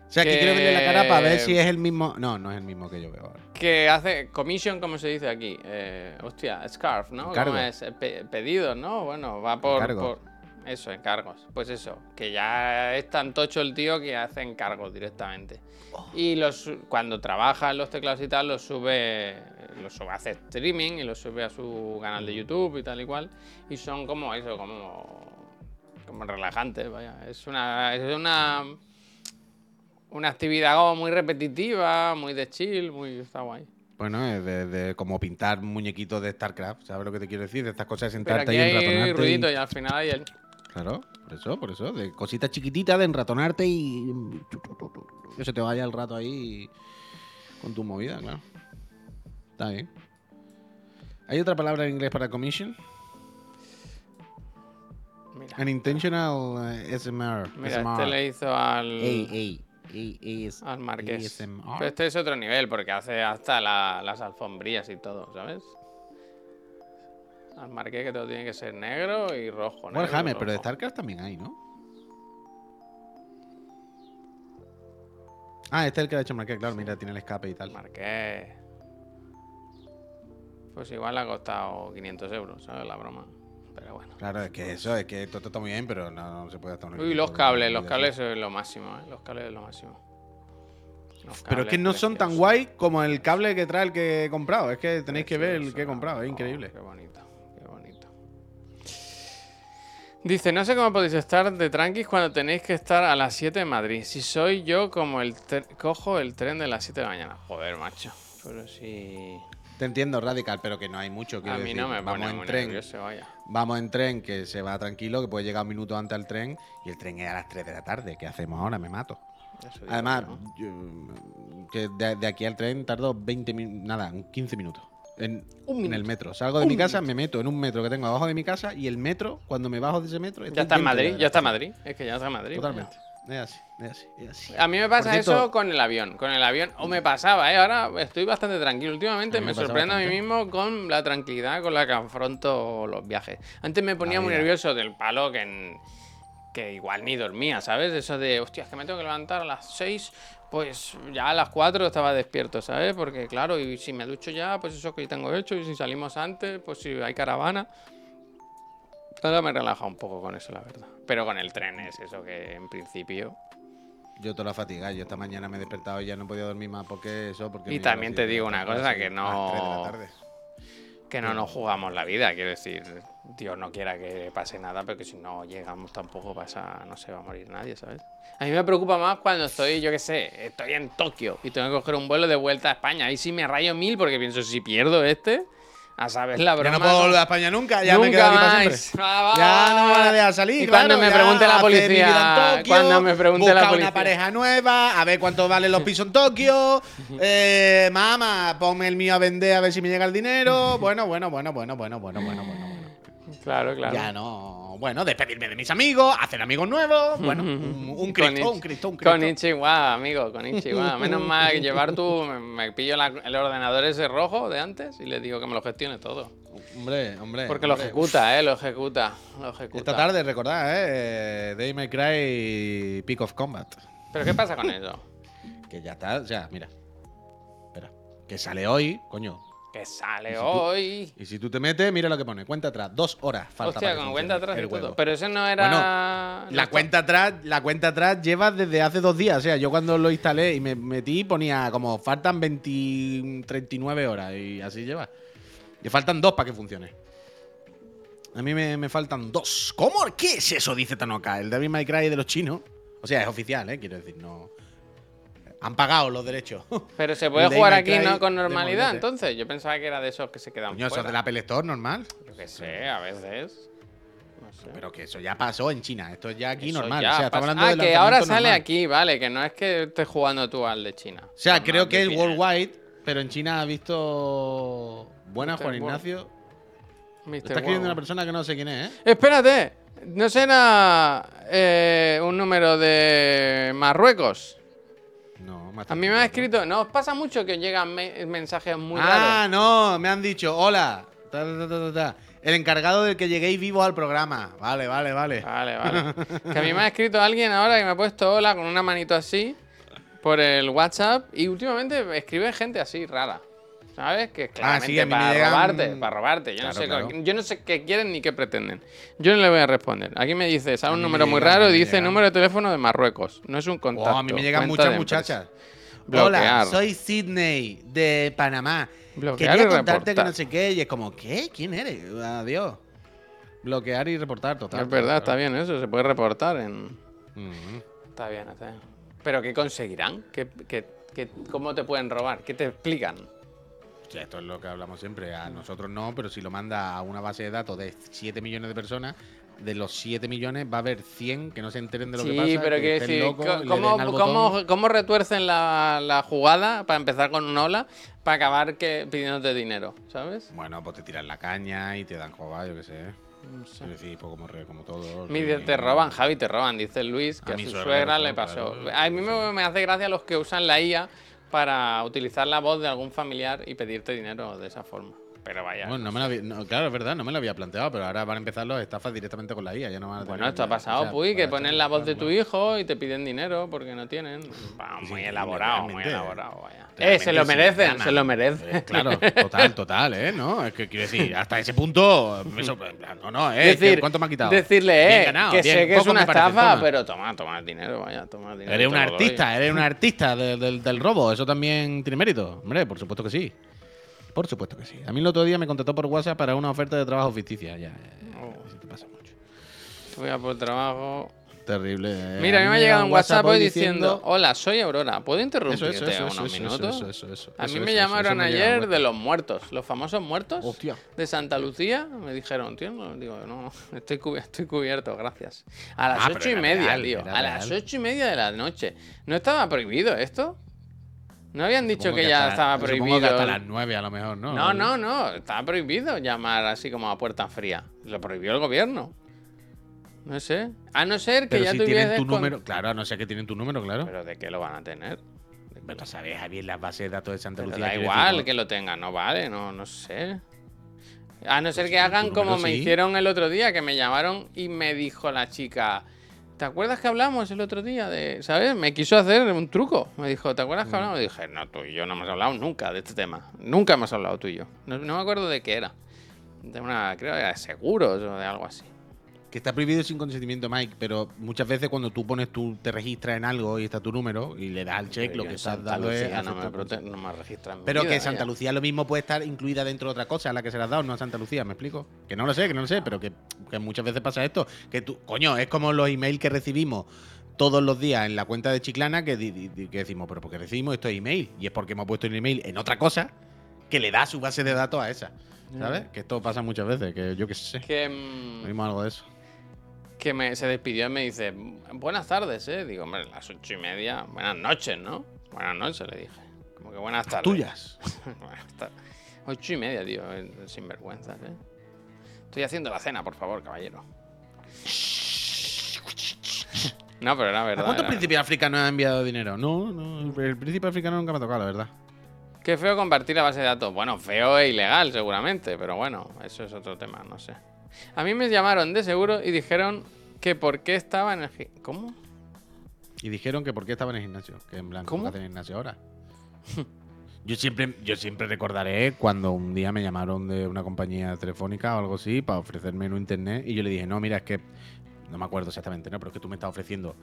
Speaker 2: O sea, que,
Speaker 1: que-
Speaker 2: quiero verle la cara para ver si es el mismo. No, no es el mismo que yo veo ahora.
Speaker 1: Que hace commission, como se dice aquí. Eh, hostia, scarf, ¿no?
Speaker 2: Encargo.
Speaker 1: ¿Cómo es? Eh, pe- pedidos, ¿no? Bueno, va por, por- Eso, encargos. Pues eso, que ya es tan tocho el tío que hace encargos directamente.
Speaker 2: Oh.
Speaker 1: Y los, cuando trabaja en los teclados y tal, los sube, los sube, hace streaming y los sube a su canal
Speaker 2: Mm.
Speaker 1: de YouTube y tal y cual. Y son como eso, como, como relajantes, vaya. Es una, es una, una actividad como muy repetitiva, muy de chill, muy, está guay.
Speaker 2: Bueno, es de, de como pintar muñequitos de StarCraft, ¿sabes lo que te quiero decir? De estas cosas de
Speaker 1: Pero
Speaker 2: sentarte
Speaker 1: aquí
Speaker 2: ahí,
Speaker 1: hay
Speaker 2: y-
Speaker 1: ruidito y al final hay el...
Speaker 2: Claro, por eso, por eso. De cositas chiquititas de enratonarte y. Que se te vaya el rato ahí con tu movida, claro. Está bien. ¿Hay otra palabra en inglés para commission?
Speaker 1: Mira,
Speaker 2: An intentional eh, SMR.
Speaker 1: mira
Speaker 2: SMR.
Speaker 1: este le hizo al,
Speaker 2: Ey, ey, es-
Speaker 1: al Marqués. Pero este es otro nivel porque hace hasta la- las alfombrillas y todo, ¿sabes? Al Marqués que todo tiene que ser negro y rojo. negro
Speaker 2: Warhammer, pero de
Speaker 1: rojo.
Speaker 2: StarCraft también hay, ¿no? Ah, este es el que ha hecho Marqués, claro, mira, tiene el escape y tal.
Speaker 1: Marqués. Pues igual le ha costado 500 euros, ¿sabes? La broma. Pero bueno.
Speaker 2: Claro, es que eso, es que todo está muy bien, pero no, no se puede estar
Speaker 1: Uy, los
Speaker 2: de-
Speaker 1: cables, los
Speaker 2: de-
Speaker 1: cables es lo máximo, ¿eh? Los cables es lo máximo.
Speaker 2: Pero es que no son tan guay como el cable que trae el que he comprado. Es que tenéis que ver el que he comprado, es increíble.
Speaker 1: qué bonito, qué bonito. Dice, no sé cómo podéis estar de tranquis cuando tenéis que estar a las 7 en Madrid. Si soy yo como el cojo el tren de las 7 de la mañana. Joder, macho. Pero si...
Speaker 2: Te entiendo, Radical, pero que no hay mucho.
Speaker 1: A mí
Speaker 2: decir,
Speaker 1: no me
Speaker 2: vamos
Speaker 1: pone
Speaker 2: en
Speaker 1: muy
Speaker 2: tren,
Speaker 1: nervioso, vaya.
Speaker 2: Vamos en tren que se va tranquilo, que puede llegar un minuto antes al tren y el tren es a las 3 de la tarde. ¿Qué hacemos ahora? Me mato.
Speaker 1: Eso
Speaker 2: Además,
Speaker 1: yo.
Speaker 2: que de, de aquí al tren tardo 20 minutos, nada, un 15 minutos. En,
Speaker 1: Un
Speaker 2: en el metro. Salgo de mi casa, me meto en un metro que tengo abajo de mi casa y el metro, cuando me bajo de ese metro.
Speaker 1: Ya está en Madrid, ya está en. Madrid. Es que ya está en Madrid.
Speaker 2: Totalmente. Es así, es así, es así.
Speaker 1: A mí me pasa
Speaker 2: cierto-
Speaker 1: eso con el avión. Con el avión, o me pasaba, ¿eh? Ahora estoy bastante tranquilo. Últimamente me,
Speaker 2: me pasa
Speaker 1: sorprendo a mí mismo con la tranquilidad con la que afronto los viajes. Antes me ponía
Speaker 2: La
Speaker 1: muy nervioso del palo que, en- que igual ni dormía, ¿sabes? Eso de, hostia, es que me tengo que levantar a las 6, pues ya a las 4 estaba despierto, ¿sabes? Porque claro, y si me ducho ya, pues eso que tengo hecho, y si salimos antes, pues si hay caravana. Ahora me relaja un poco con eso, la verdad. Pero con el tren es eso que en principio...
Speaker 2: Yo toda la fatiga. Yo esta mañana me he despertado y ya no he podido dormir más porque eso. Porque
Speaker 1: Y también te digo una cosa, que
Speaker 2: de la
Speaker 1: no-
Speaker 2: tarde.
Speaker 1: Que no nos jugamos la vida, quiero decir, Dios no quiera que pase nada, pero que si no llegamos tampoco pasa, no se va a morir nadie, ¿sabes? A mí me preocupa más cuando estoy, yo qué sé, estoy en Tokio y tengo que coger un vuelo de vuelta a España. Ahí sí me rayo mil porque pienso, si pierdo este, a saber la
Speaker 2: Ya
Speaker 1: broma.
Speaker 2: no puedo volver a España nunca, ya me
Speaker 1: Nunca
Speaker 2: quedo aquí para
Speaker 1: más.
Speaker 2: siempre.
Speaker 1: Va,
Speaker 2: ya no me van a dejar salir.
Speaker 1: Y cuando
Speaker 2: claro,
Speaker 1: me
Speaker 2: ya
Speaker 1: pregunte la policía,
Speaker 2: Tokio,
Speaker 1: cuando me pregunte la
Speaker 2: buscar
Speaker 1: policía.
Speaker 2: una pareja nueva, a ver cuánto valen los pisos en Tokio. eh, mamá, ponme el mío a vender a ver si me llega el dinero. Bueno, bueno, bueno, bueno, bueno, bueno, bueno, bueno.
Speaker 1: Claro, claro.
Speaker 2: Ya no. Bueno, despedirme de mis amigos, hacer amigos nuevos. Bueno, un, un Cristo, un Cristo, un Cristo.
Speaker 1: Con Ichiwa, amigo, con Ichiwa. Menos mal que llevar tú, me, pillo la- el ordenador ese rojo de antes y le digo que me lo gestione todo.
Speaker 2: Hombre, hombre.
Speaker 1: Porque lo ejecuta, eh, lo ejecuta, lo ejecuta.
Speaker 2: Esta tarde, recordad, ¿eh? Day May Cry Peak of Combat.
Speaker 1: ¿Pero qué pasa con eso?
Speaker 2: Que ya está, sea, mira. Espera. Que sale hoy, coño.
Speaker 1: Que sale
Speaker 2: ¿Y si tú-
Speaker 1: hoy.
Speaker 2: Y si tú te metes, mira lo que pone. Cuenta atrás. Dos horas falta
Speaker 1: Hostia,
Speaker 2: para
Speaker 1: con cuenta atrás y
Speaker 2: el
Speaker 1: todo.
Speaker 2: juego.
Speaker 1: Pero ese no era.
Speaker 2: La
Speaker 1: no está-
Speaker 2: cuenta atrás, la cuenta atrás lleva desde hace dos días. O sea, yo cuando lo instalé y me metí ponía como faltan 20, 39 horas y así lleva. Y faltan dos para que funcione. A mí me, me faltan dos. ¿Cómo? ¿Qué es eso? Dice Tanoka. El David May Cry de los chinos. O sea, es oficial, ¿eh? Quiero decir, no. Han pagado los derechos.
Speaker 1: Pero se puede jugar aquí ¿no? con
Speaker 2: de
Speaker 1: normalidad, entonces. Yo pensaba que era de esos que se quedan
Speaker 2: Coño, eso del Apple Store normal.
Speaker 1: Yo qué sé, a veces. No sé.
Speaker 2: Pero que eso ya pasó en China. Esto es ya aquí
Speaker 1: Eso
Speaker 2: normal.
Speaker 1: ya
Speaker 2: o sea, estamos hablando
Speaker 1: ah, que ahora sale
Speaker 2: normal.
Speaker 1: aquí, vale, que no es que estés jugando tú al de China.
Speaker 2: O sea,
Speaker 1: Normal,
Speaker 2: creo que es
Speaker 1: de
Speaker 2: worldwide, pero en China ha visto. Buenas. Juan. Ignacio.
Speaker 1: Mr.
Speaker 2: Está escribiendo una persona que no sé quién es, ¿eh?
Speaker 1: Espérate, ¿no será eh, un número de Marruecos?
Speaker 2: No,
Speaker 1: A mí me ha escrito, ¿no os pasa mucho que llegan me- mensajes muy
Speaker 2: Ah,
Speaker 1: raros?
Speaker 2: no, me han dicho, hola. ta, ta, ta, ta, ta. El encargado del que lleguéis vivos al programa. Vale, vale, vale.
Speaker 1: Vale, vale. que a mí me ha escrito alguien ahora que me ha puesto hola con una manito así por el WhatsApp y últimamente escribe gente así rara. ¿Sabes? Que claramente
Speaker 2: Ah, sí, a mí me
Speaker 1: para
Speaker 2: llegan-
Speaker 1: robarte, para robarte. Yo,
Speaker 2: Claro,
Speaker 1: no sé,
Speaker 2: claro.
Speaker 1: yo no sé qué quieren ni qué pretenden. Yo no le voy a responder. Aquí me dice, sale
Speaker 2: A
Speaker 1: un número muy raro dice
Speaker 2: llegan.
Speaker 1: número de teléfono de Marruecos. No es un
Speaker 2: Oh,
Speaker 1: contacto.
Speaker 2: a mí me llegan muchas muchachas.
Speaker 1: Bloquear.
Speaker 2: Hola, soy Sydney de Panamá.
Speaker 1: Bloquear
Speaker 2: Quería
Speaker 1: y
Speaker 2: contarte que no sé qué. Y es como, ¿qué? ¿Quién eres? Adiós. Bloquear y reportar, total.
Speaker 1: Es verdad, está bien eso. Se puede reportar en...
Speaker 2: Mhm.
Speaker 1: Está bien, está bien. ¿Pero qué conseguirán? ¿Qué, qué- qué- cómo te pueden robar? ¿Qué te explican?
Speaker 2: Esto es lo que hablamos siempre. A nosotros no, pero si lo manda a una base de datos de 7 millones de personas, de los 7 millones va a haber 100 que no se enteren de lo que pasa.
Speaker 1: Sí, pero
Speaker 2: que
Speaker 1: decir,
Speaker 2: locos,
Speaker 1: ¿cómo, cómo- cómo retuercen la, la jugada para empezar con una ola para acabar que, pidiéndote dinero? ¿Sabes?
Speaker 2: Bueno, pues te tiran la caña y te dan coba, yo qué sé.
Speaker 1: No sé.
Speaker 2: Quiero decir, pues como, como todo.
Speaker 1: Mi-
Speaker 2: sí.
Speaker 1: te roban, Javi, te roban, dice Luis, que
Speaker 2: A
Speaker 1: su
Speaker 2: suegra
Speaker 1: suegra
Speaker 2: le pasó,
Speaker 1: a mí me, me hace gracia los que usan la IA para utilizar la voz de algún familiar y pedirte dinero de esa forma. Pero vaya.
Speaker 2: Bueno, no me lo había- no, claro, es verdad, no me lo había planteado, pero ahora van a empezar los estafas directamente con la IA. Ya no van a
Speaker 1: Bueno, esto ha pasado,
Speaker 2: o sea,
Speaker 1: Puy, que ponen la voz de tu hijo y te piden dinero porque no tienen. Va, muy elaborado, muy elaborado, vaya. Eh, se lo merecen, se lo merecen.
Speaker 2: Eh, claro, total, total, ¿eh? ¿No? Es que quiero decir, hasta ese punto. no, no, ¿eh?
Speaker 1: Decir-
Speaker 2: ¿Qué- ¿Cuánto me ha quitado?
Speaker 1: Decirle,
Speaker 2: Bien
Speaker 1: eh,
Speaker 2: ganado,
Speaker 1: que
Speaker 2: bien,
Speaker 1: sé que es una
Speaker 2: parece,
Speaker 1: estafa,
Speaker 2: toma.
Speaker 1: pero toma, toma el dinero, vaya, toma el dinero.
Speaker 2: Eres un artista, eres un artista de- del- del robo. Eso también tiene mérito. Hombre, por supuesto que sí. Por supuesto que sí. A mí el otro día me contactó por WhatsApp para una oferta de trabajo ficticia. Ya,
Speaker 1: Oh.
Speaker 2: eso te pasa mucho.
Speaker 1: Voy a por trabajo.
Speaker 2: Terrible. eh.
Speaker 1: Mira, a mí me ha llegado un WhatsApp hoy diciendo, hola, soy Aurora, ¿puedo interrumpirte
Speaker 2: eso, eso,
Speaker 1: unos
Speaker 2: eso, eso,
Speaker 1: minutos? a mí me llamaron
Speaker 2: me
Speaker 1: ayer de los muertos, los famosos muertos
Speaker 2: Hostia.
Speaker 1: de Santa Lucía. Me dijeron, tío, no, digo, no, estoy, cubi- estoy cubierto, gracias. A las
Speaker 2: Ah,
Speaker 1: ocho y media,
Speaker 2: real,
Speaker 1: tío, a las
Speaker 2: real.
Speaker 1: ocho y media de la noche. ¿No estaba prohibido esto? ¿No habían dicho que, ya estaba prohibido?
Speaker 2: que hasta las 9 a lo mejor, ¿no?
Speaker 1: No, no, no, estaba prohibido llamar así como a puerta fría. Lo prohibió el gobierno. No sé. A no ser que
Speaker 2: Pero
Speaker 1: ya
Speaker 2: si tienen tu
Speaker 1: con-
Speaker 2: número, claro, a no sé que tienen tu número, claro.
Speaker 1: Pero ¿de qué lo van a tener?
Speaker 2: Pero sabes, Javier, las bases de datos de Santa
Speaker 1: Pero
Speaker 2: Lucía.
Speaker 1: da igual
Speaker 2: decir,
Speaker 1: que lo tengan, no vale, no, no sé. A no ser
Speaker 2: Pues
Speaker 1: que
Speaker 2: tu
Speaker 1: hagan como me hicieron el otro día, que me llamaron y me dijo la chica, ¿te acuerdas que hablamos el otro día de, ¿sabes? Me quiso hacer un truco. Me dijo, ¿te acuerdas que
Speaker 2: Mm.
Speaker 1: hablamos? Y dije, no, tú y yo no hemos hablado nunca de este tema. Nunca hemos hablado tú y yo. No, no me acuerdo de qué era. De una, creo que era de seguros o de algo así.
Speaker 2: Que está prohibido sin consentimiento, Mike, pero muchas veces cuando tú pones tú te registras en algo y está tu número y le das al check,
Speaker 1: Pero
Speaker 2: lo que estás dando es.
Speaker 1: No me, prote- no me registra en mi
Speaker 2: Pero
Speaker 1: vida,
Speaker 2: que Santa
Speaker 1: vaya.
Speaker 2: Lucía lo mismo puede estar incluida dentro de otra cosa a la que se le has dado, no a Santa Lucía, ¿me explico? Que no lo sé, que no lo sé, pero que, que muchas veces pasa esto. Que tú, coño, es como los emails que recibimos todos los días en la cuenta de Chiclana que, di- di- que decimos, pero porque recibimos estos email y es porque hemos puesto el email en otra cosa que le da su base de datos a esa. ¿Sabes? Que esto pasa muchas veces, que yo qué sé.
Speaker 1: Que, mm,
Speaker 2: Vimos algo de eso.
Speaker 1: Que me, se despidió y me dice, buenas tardes, ¿eh? Digo, hombre, las ocho y media, buenas noches, ¿no? Buenas noches, le dije. Como que buenas tardes.
Speaker 2: Tuyas.
Speaker 1: Buenas tardes. Ocho y media, tío, eh, sinvergüenzas, ¿eh? Estoy haciendo la cena, por favor, caballero. No, pero era
Speaker 2: ¿A
Speaker 1: verdad.
Speaker 2: cuántos
Speaker 1: era-
Speaker 2: príncipes africanos han enviado dinero? No, no, el príncipe africano nunca me ha tocado, la verdad.
Speaker 1: Qué feo compartir la base de datos. Bueno, feo e ilegal, seguramente, pero bueno, eso es otro tema, no sé. A mí me llamaron de seguro y dijeron que por qué estaba en el... gi- ¿Cómo?
Speaker 2: Y dijeron que por qué estaba en el gimnasio. Que en blanco,
Speaker 1: ¿Cómo?
Speaker 2: ¿qué hacen en el gimnasio ahora? yo siempre, yo siempre recordaré cuando un día me llamaron de una compañía telefónica o algo así para ofrecerme un internet y yo le dije, no, mira, es que no me acuerdo exactamente, ¿no? Pero es que tú me estás ofreciendo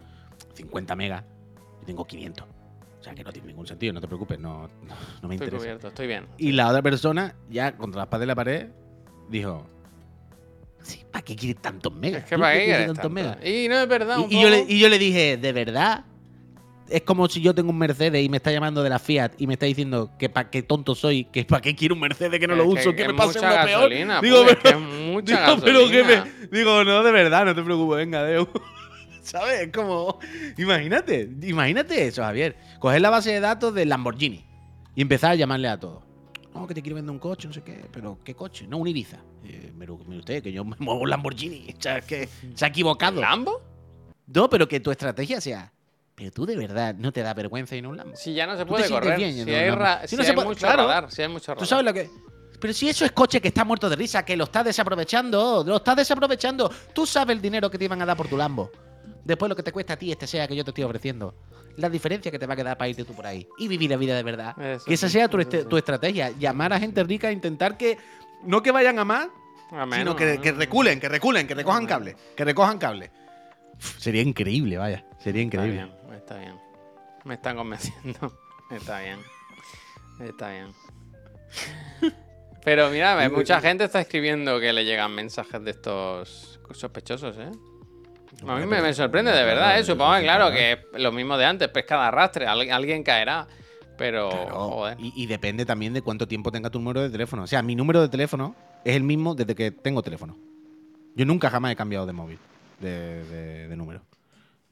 Speaker 2: 50 megas y tengo 500. O sea, que no tiene ningún sentido, no te preocupes, no, no, no me
Speaker 1: Estoy
Speaker 2: interesa.
Speaker 1: cubierto, estoy bien.
Speaker 2: Y la otra persona, ya contra la espada de la pared, dijo, sí, ¿para qué quieres tantos megas?
Speaker 1: Es que
Speaker 2: ¿Tú
Speaker 1: para qué
Speaker 2: tantos megas?
Speaker 1: Y no es verdad.
Speaker 2: Y, y yo le,
Speaker 1: poco.
Speaker 2: y yo le dije, ¿de verdad? Es como si yo tengo un Mercedes y me está llamando de la Fiat y me está diciendo que para qué tonto soy, que para qué quiero un Mercedes que no lo uso, que, me pase uno peor. Digo,
Speaker 1: pues,
Speaker 2: pero,
Speaker 1: que
Speaker 2: digo, pero que
Speaker 1: gasolina.
Speaker 2: me, digo, no, de verdad, no te preocupes, venga, Deu. ¿Sabes? Es como, imagínate, imagínate eso, Javier. Coger la base de datos del Lamborghini y empezar a llamarle a todos. No, que te quiero vender un coche, no sé qué, pero ¿qué coche? No, un Ibiza. Eh, pero mire usted, que yo me muevo un Lamborghini. O sea, que se ha equivocado.
Speaker 1: ¿Lambo?
Speaker 2: No, pero que tu estrategia sea. Pero tú de verdad no te da vergüenza ir a un Lambo.
Speaker 1: Si ya no se puede correr. si hay,
Speaker 2: Si no se
Speaker 1: hay
Speaker 2: puede-
Speaker 1: mucho
Speaker 2: claro.
Speaker 1: radar, si hay mucho radar.
Speaker 2: ¿Tú sabes lo que.? Pero si eso es coche que está muerto de risa, que lo estás desaprovechando, lo estás desaprovechando. Tú sabes el dinero que te iban a dar por tu Lambo. Después lo que te cuesta a ti este sea que yo te estoy ofreciendo. La diferencia que te va a quedar para irte tú por ahí. Y vivir la vida de verdad.
Speaker 1: Eso
Speaker 2: que esa
Speaker 1: sí,
Speaker 2: sea tu, este- tu estrategia. Llamar a gente rica e intentar que. No que vayan a más,
Speaker 1: A menos,
Speaker 2: sino que, que reculen, que reculen, que recojan cable. Que recojan cable. Uf, Sería increíble, vaya. Sería
Speaker 1: Está
Speaker 2: increíble.
Speaker 1: bien, está bien. Me están convenciendo. Está bien. Está bien. Pero mira, mucha gente está escribiendo que le llegan mensajes de estos sospechosos, ¿eh? A mí me, me sorprende de verdad, ¿eh? Supongo que, claro, que es lo mismo de antes, pesca de arrastre, al- alguien caerá. Pero,
Speaker 2: Claro,
Speaker 1: joder.
Speaker 2: Y, y depende también de cuánto tiempo tenga tu número de teléfono. O sea, mi número de teléfono es el mismo desde que tengo teléfono. Yo nunca jamás he cambiado de móvil, de, de- de número.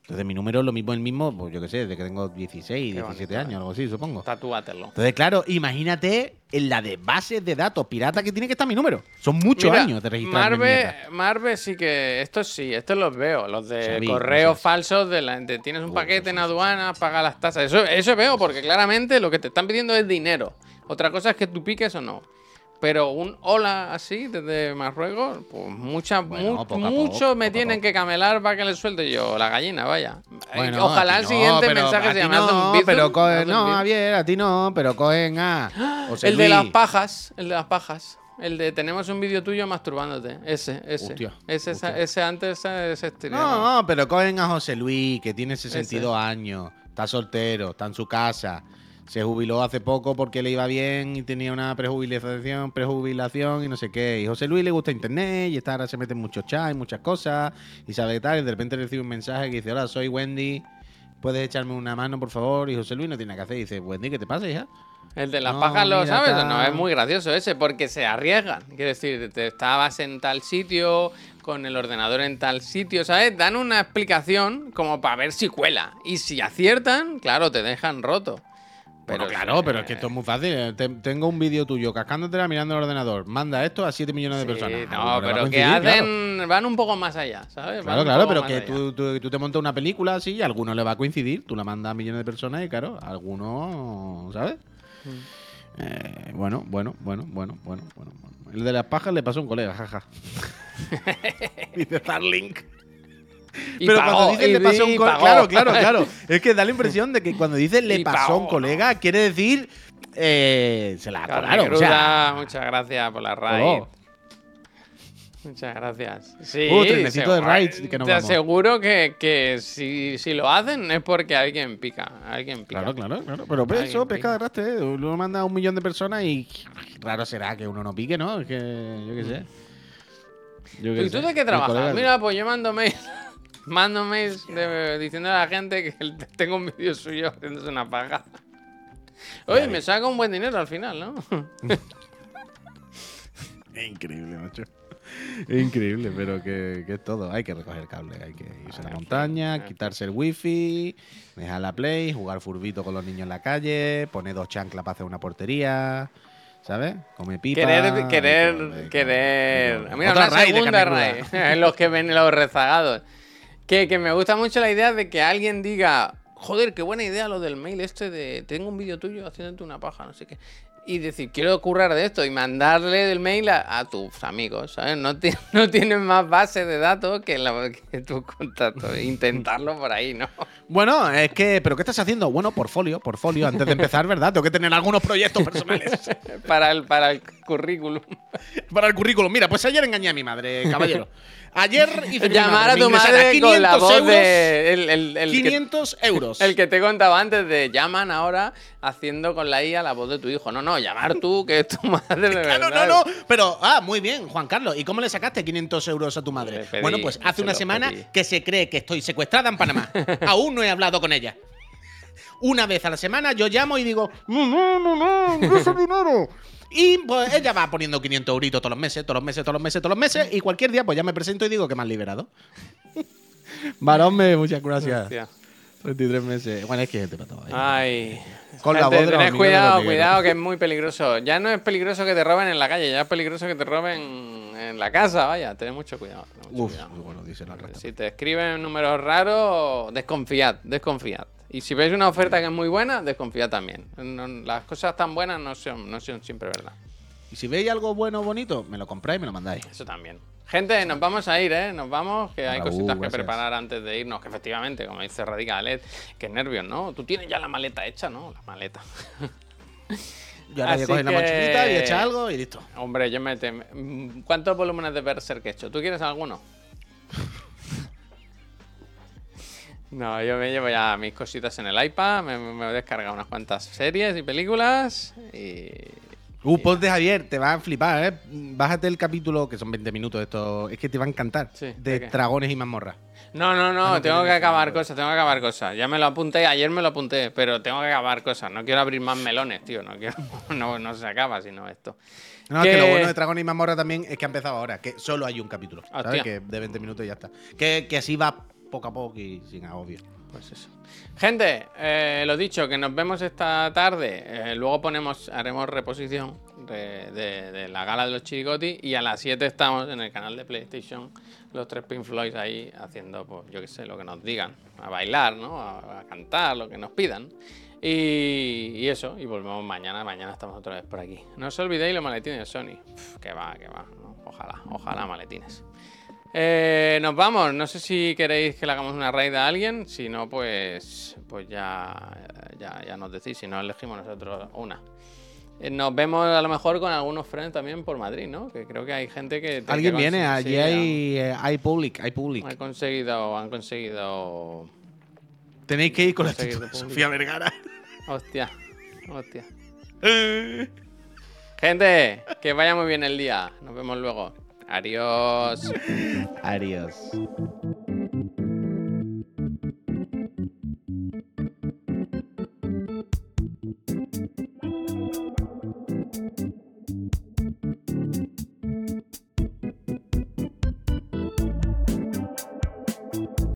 Speaker 2: Entonces mi número es lo mismo el mismo, pues yo qué sé, desde que tengo 16,
Speaker 1: Qué
Speaker 2: 17
Speaker 1: bonito,
Speaker 2: años,
Speaker 1: eh.
Speaker 2: algo así, supongo.
Speaker 1: Tatúatelo.
Speaker 2: Entonces, claro, imagínate en la de bases de datos pirata que tiene que estar mi número. Son muchos
Speaker 1: Mira,
Speaker 2: años de registrarme. en
Speaker 1: Marve. Marve sí que. Estos sí, estos los veo. Los de correos falsos de la de tienes un paquete en aduana, paga las tasas. Eso, eso veo, porque claramente lo que te están pidiendo es dinero. Otra cosa es que tú piques o no. Pero un hola así desde Marruecos, pues mucha,
Speaker 2: Bueno,
Speaker 1: mu-
Speaker 2: poco a
Speaker 1: mucho
Speaker 2: poco,
Speaker 1: me tienen que camelar para que le suelte yo la gallina, vaya.
Speaker 2: Bueno,
Speaker 1: Ojalá el
Speaker 2: no,
Speaker 1: siguiente mensaje se llame
Speaker 2: No,
Speaker 1: Bizum,
Speaker 2: pero
Speaker 1: un
Speaker 2: no. Javier, a ti no, pero cogen a. José
Speaker 1: El de las pajas, el de las pajas. El de tenemos un vídeo tuyo masturbándote. Ese, ese.
Speaker 2: Hostia,
Speaker 1: ese,
Speaker 2: hostia.
Speaker 1: ese antes ese estilo.
Speaker 2: No, no, pero cogen a José Luis, que tiene 62 años, está soltero, está en su casa. Se jubiló hace poco porque le iba bien y tenía una prejubilación, prejubilación y no sé qué. Y José Luis le gusta internet y está, ahora se mete en muchos chats y muchas cosas y sabe tal. Y de repente recibe un mensaje que dice, hola, soy Wendy, ¿puedes echarme una mano, por favor? Y José Luis no tiene nada que hacer. Y dice, Wendy, ¿qué te pasa, hija?
Speaker 1: El de las
Speaker 2: No,
Speaker 1: pajas lo sabes,
Speaker 2: tal.
Speaker 1: no, es muy gracioso ese, porque se arriesgan. Quiero decir, te estabas en tal sitio, con el ordenador en tal sitio, ¿sabes? Dan una explicación como para ver si cuela. Y si aciertan, claro, te dejan roto.
Speaker 2: Pero claro, pero es que esto es muy fácil. Te- tengo un vídeo tuyo cascándotela mirando el ordenador. Manda esto a 7 millones de
Speaker 1: sí,
Speaker 2: personas.
Speaker 1: no, pero que
Speaker 2: claro.
Speaker 1: hacen. Van un poco más allá, ¿sabes? Van
Speaker 2: Claro, claro, pero que tú, tú- tú te montas una película así y a alguno le va a coincidir. Tú la mandas a millones de personas y claro, a alguno, ¿sabes?
Speaker 1: Mm.
Speaker 2: Eh, bueno, bueno, bueno, bueno, bueno, bueno, bueno. El de las pajas le pasó a un colega, jaja. Dice Starlink.
Speaker 1: Y
Speaker 2: Pero
Speaker 1: pagó,
Speaker 2: cuando dices
Speaker 1: y
Speaker 2: le pasó un colega. Claro, claro, claro. Es que da la impresión de que cuando dices le pasó a un colega, quiere decir. eh, se la colaron. O sea,
Speaker 1: cruda, muchas gracias por la raid.
Speaker 2: coló.
Speaker 1: Muchas gracias. Sí,
Speaker 2: Uh, de raids que
Speaker 1: Te
Speaker 2: vamos.
Speaker 1: aseguro que, que si, si lo hacen es porque alguien pica. Alguien pica.
Speaker 2: Claro, claro, claro. Pero eso, pesca de arrastre. ¿eh? Uno manda a un millón de personas y raro será que uno no pique, ¿no? Es que yo qué sé. Yo qué
Speaker 1: ¿Y tú de qué trabajas? Mira, pues yo mando mails. Mando mails de- diciendo a la gente que tengo un vídeo suyo haciéndose una paga. Oye, me saca un buen dinero al final, ¿no?
Speaker 2: Increíble, macho. Increíble, pero que, que es todo. Hay que recoger cable, hay que irse a la montaña, quitarse el wifi, dejar la play, jugar furbito con los niños en la calle, poner dos chanclas para hacer una portería, ¿sabes? Come pipa.
Speaker 1: Querer, querer, querer. Mira,
Speaker 2: Otra
Speaker 1: una
Speaker 2: de
Speaker 1: segunda raid. los que ven los rezagados. Que, que me gusta mucho la idea de que alguien diga, joder, qué buena idea lo del mail este de tengo un vídeo tuyo haciéndote una paja, no sé qué. Y decir, quiero currar de esto y mandarle del mail a, a tus amigos, ¿sabes? No, ti- no tienen más base de datos que, la, que tus contactos. Intentarlo por ahí, ¿no?
Speaker 2: Bueno, es que, ¿pero qué estás haciendo? Bueno, portfolio, portfolio. Antes de empezar, ¿verdad? Tengo que tener algunos proyectos personales
Speaker 1: Para el, para el currículum.
Speaker 2: para el currículum. Mira, pues ayer engañé a mi madre, caballero. Ayer hice
Speaker 1: Llamar a tu madre con la
Speaker 2: 500
Speaker 1: voz
Speaker 2: euros,
Speaker 1: de. El, el- el que-
Speaker 2: 500 euros.
Speaker 1: El que te contaba antes de llaman ahora haciendo con la IA la voz de tu hijo. No, no, llamar tú, que es tu madre
Speaker 2: Claro, no, no, pero, ah, muy bien, Juan Carlos. ¿Y cómo le sacaste 500 euros a tu madre?
Speaker 1: Pedí,
Speaker 2: bueno, pues hace
Speaker 1: se
Speaker 2: una semana
Speaker 1: pedí.
Speaker 2: que se cree que estoy secuestrada en Panamá. Aún no he hablado con ella. Una vez a la semana yo llamo y digo, no, no, no, no, no ese dinero. Y pues ella va poniendo 500 euritos todos los meses, todos los meses, todos los meses, todos los meses. Y cualquier día pues ya me presento y digo que me han liberado. Varón, muchas gracias.
Speaker 1: Hostia.
Speaker 2: 33 meses. Bueno, es que te pataba.
Speaker 1: Ay.
Speaker 2: Con la voz de de
Speaker 1: cuidado, cuidado, que es muy peligroso. Ya no es peligroso que te roben en la calle, ya es peligroso que te roben en la casa, vaya. Tened mucho cuidado. tened mucho
Speaker 2: Uf,
Speaker 1: cuidado.
Speaker 2: muy bueno, dice la rata.
Speaker 1: Si te escriben números raros, desconfiad, desconfiad. Y si veis una oferta que es muy buena, desconfiad también. No- las cosas tan buenas no son, no son siempre verdad.
Speaker 2: Y si veis algo bueno o bonito, me lo compráis y me lo mandáis.
Speaker 1: Eso también. Gente, nos vamos a ir, ¿eh? Nos vamos, que hay cositas que
Speaker 2: gracias.
Speaker 1: preparar antes de irnos, que efectivamente, como dice Radical que nervios, ¿no? Tú tienes ya la maleta hecha, ¿no? La maleta.
Speaker 2: Yo ahora voy a
Speaker 1: Así
Speaker 2: coger la
Speaker 1: que-
Speaker 2: mochilita y echar algo y listo.
Speaker 1: Hombre, yo me... mm, ¿Cuántos volúmenes de Berserk he hecho? ¿Tú quieres alguno? No, yo me llevo ya mis cositas en el iPad, me, me he descargado unas cuantas series y películas y...
Speaker 2: Uh, ponte Javier, te va a flipar, ¿eh? Bájate el capítulo, que son 20 minutos esto. Es que te va a encantar.
Speaker 1: Sí,
Speaker 2: de dragones y mazmorras.
Speaker 1: No, no, no,
Speaker 2: Ah, no,
Speaker 1: tengo
Speaker 2: que
Speaker 1: acabar cosas, tengo que acabar cosas. Ya me lo apunté, ayer me lo apunté, pero tengo que acabar cosas. No quiero abrir más melones, tío. No quiero, no, no se acaba sino esto.
Speaker 2: No, es que lo bueno de dragones y mazmorras también es que ha empezado ahora, que solo hay un capítulo. ¿Sabes? Que de 20 minutos y ya está. Que, que así va poco a poco y sin agobio.
Speaker 1: Pues eso. Gente, eh, lo dicho, que nos vemos esta tarde. Eh, luego ponemos, haremos reposición de, la gala de los chirigoti. Y a las 7 estamos en el canal de PlayStation, los tres Pink Floyd ahí haciendo, pues yo qué sé, lo que nos digan. A bailar, ¿no? A, cantar, lo que nos pidan. Y, eso, y volvemos mañana. Mañana estamos otra vez por aquí. No os olvidéis los maletines de Sony. Que va, que va. ¿no? Ojalá, ojalá maletines. Eh, nos vamos. No sé si queréis que le hagamos una raid a alguien. Si no, pues, pues ya, ya, ya nos decís. Si no, elegimos nosotros una. Eh, Nos vemos a lo mejor con algunos friends también por Madrid, ¿no? Que creo que hay gente que...
Speaker 2: Alguien viene,
Speaker 1: sí,
Speaker 2: allí hay, eh, hay public, hay public.
Speaker 1: Han conseguido, han conseguido...
Speaker 2: Tenéis que ir con la actitud de. Sofía Vergara.
Speaker 1: Hostia. Hostia. Gente, que vaya muy bien el día. Nos vemos luego. Adiós.
Speaker 2: Adiós.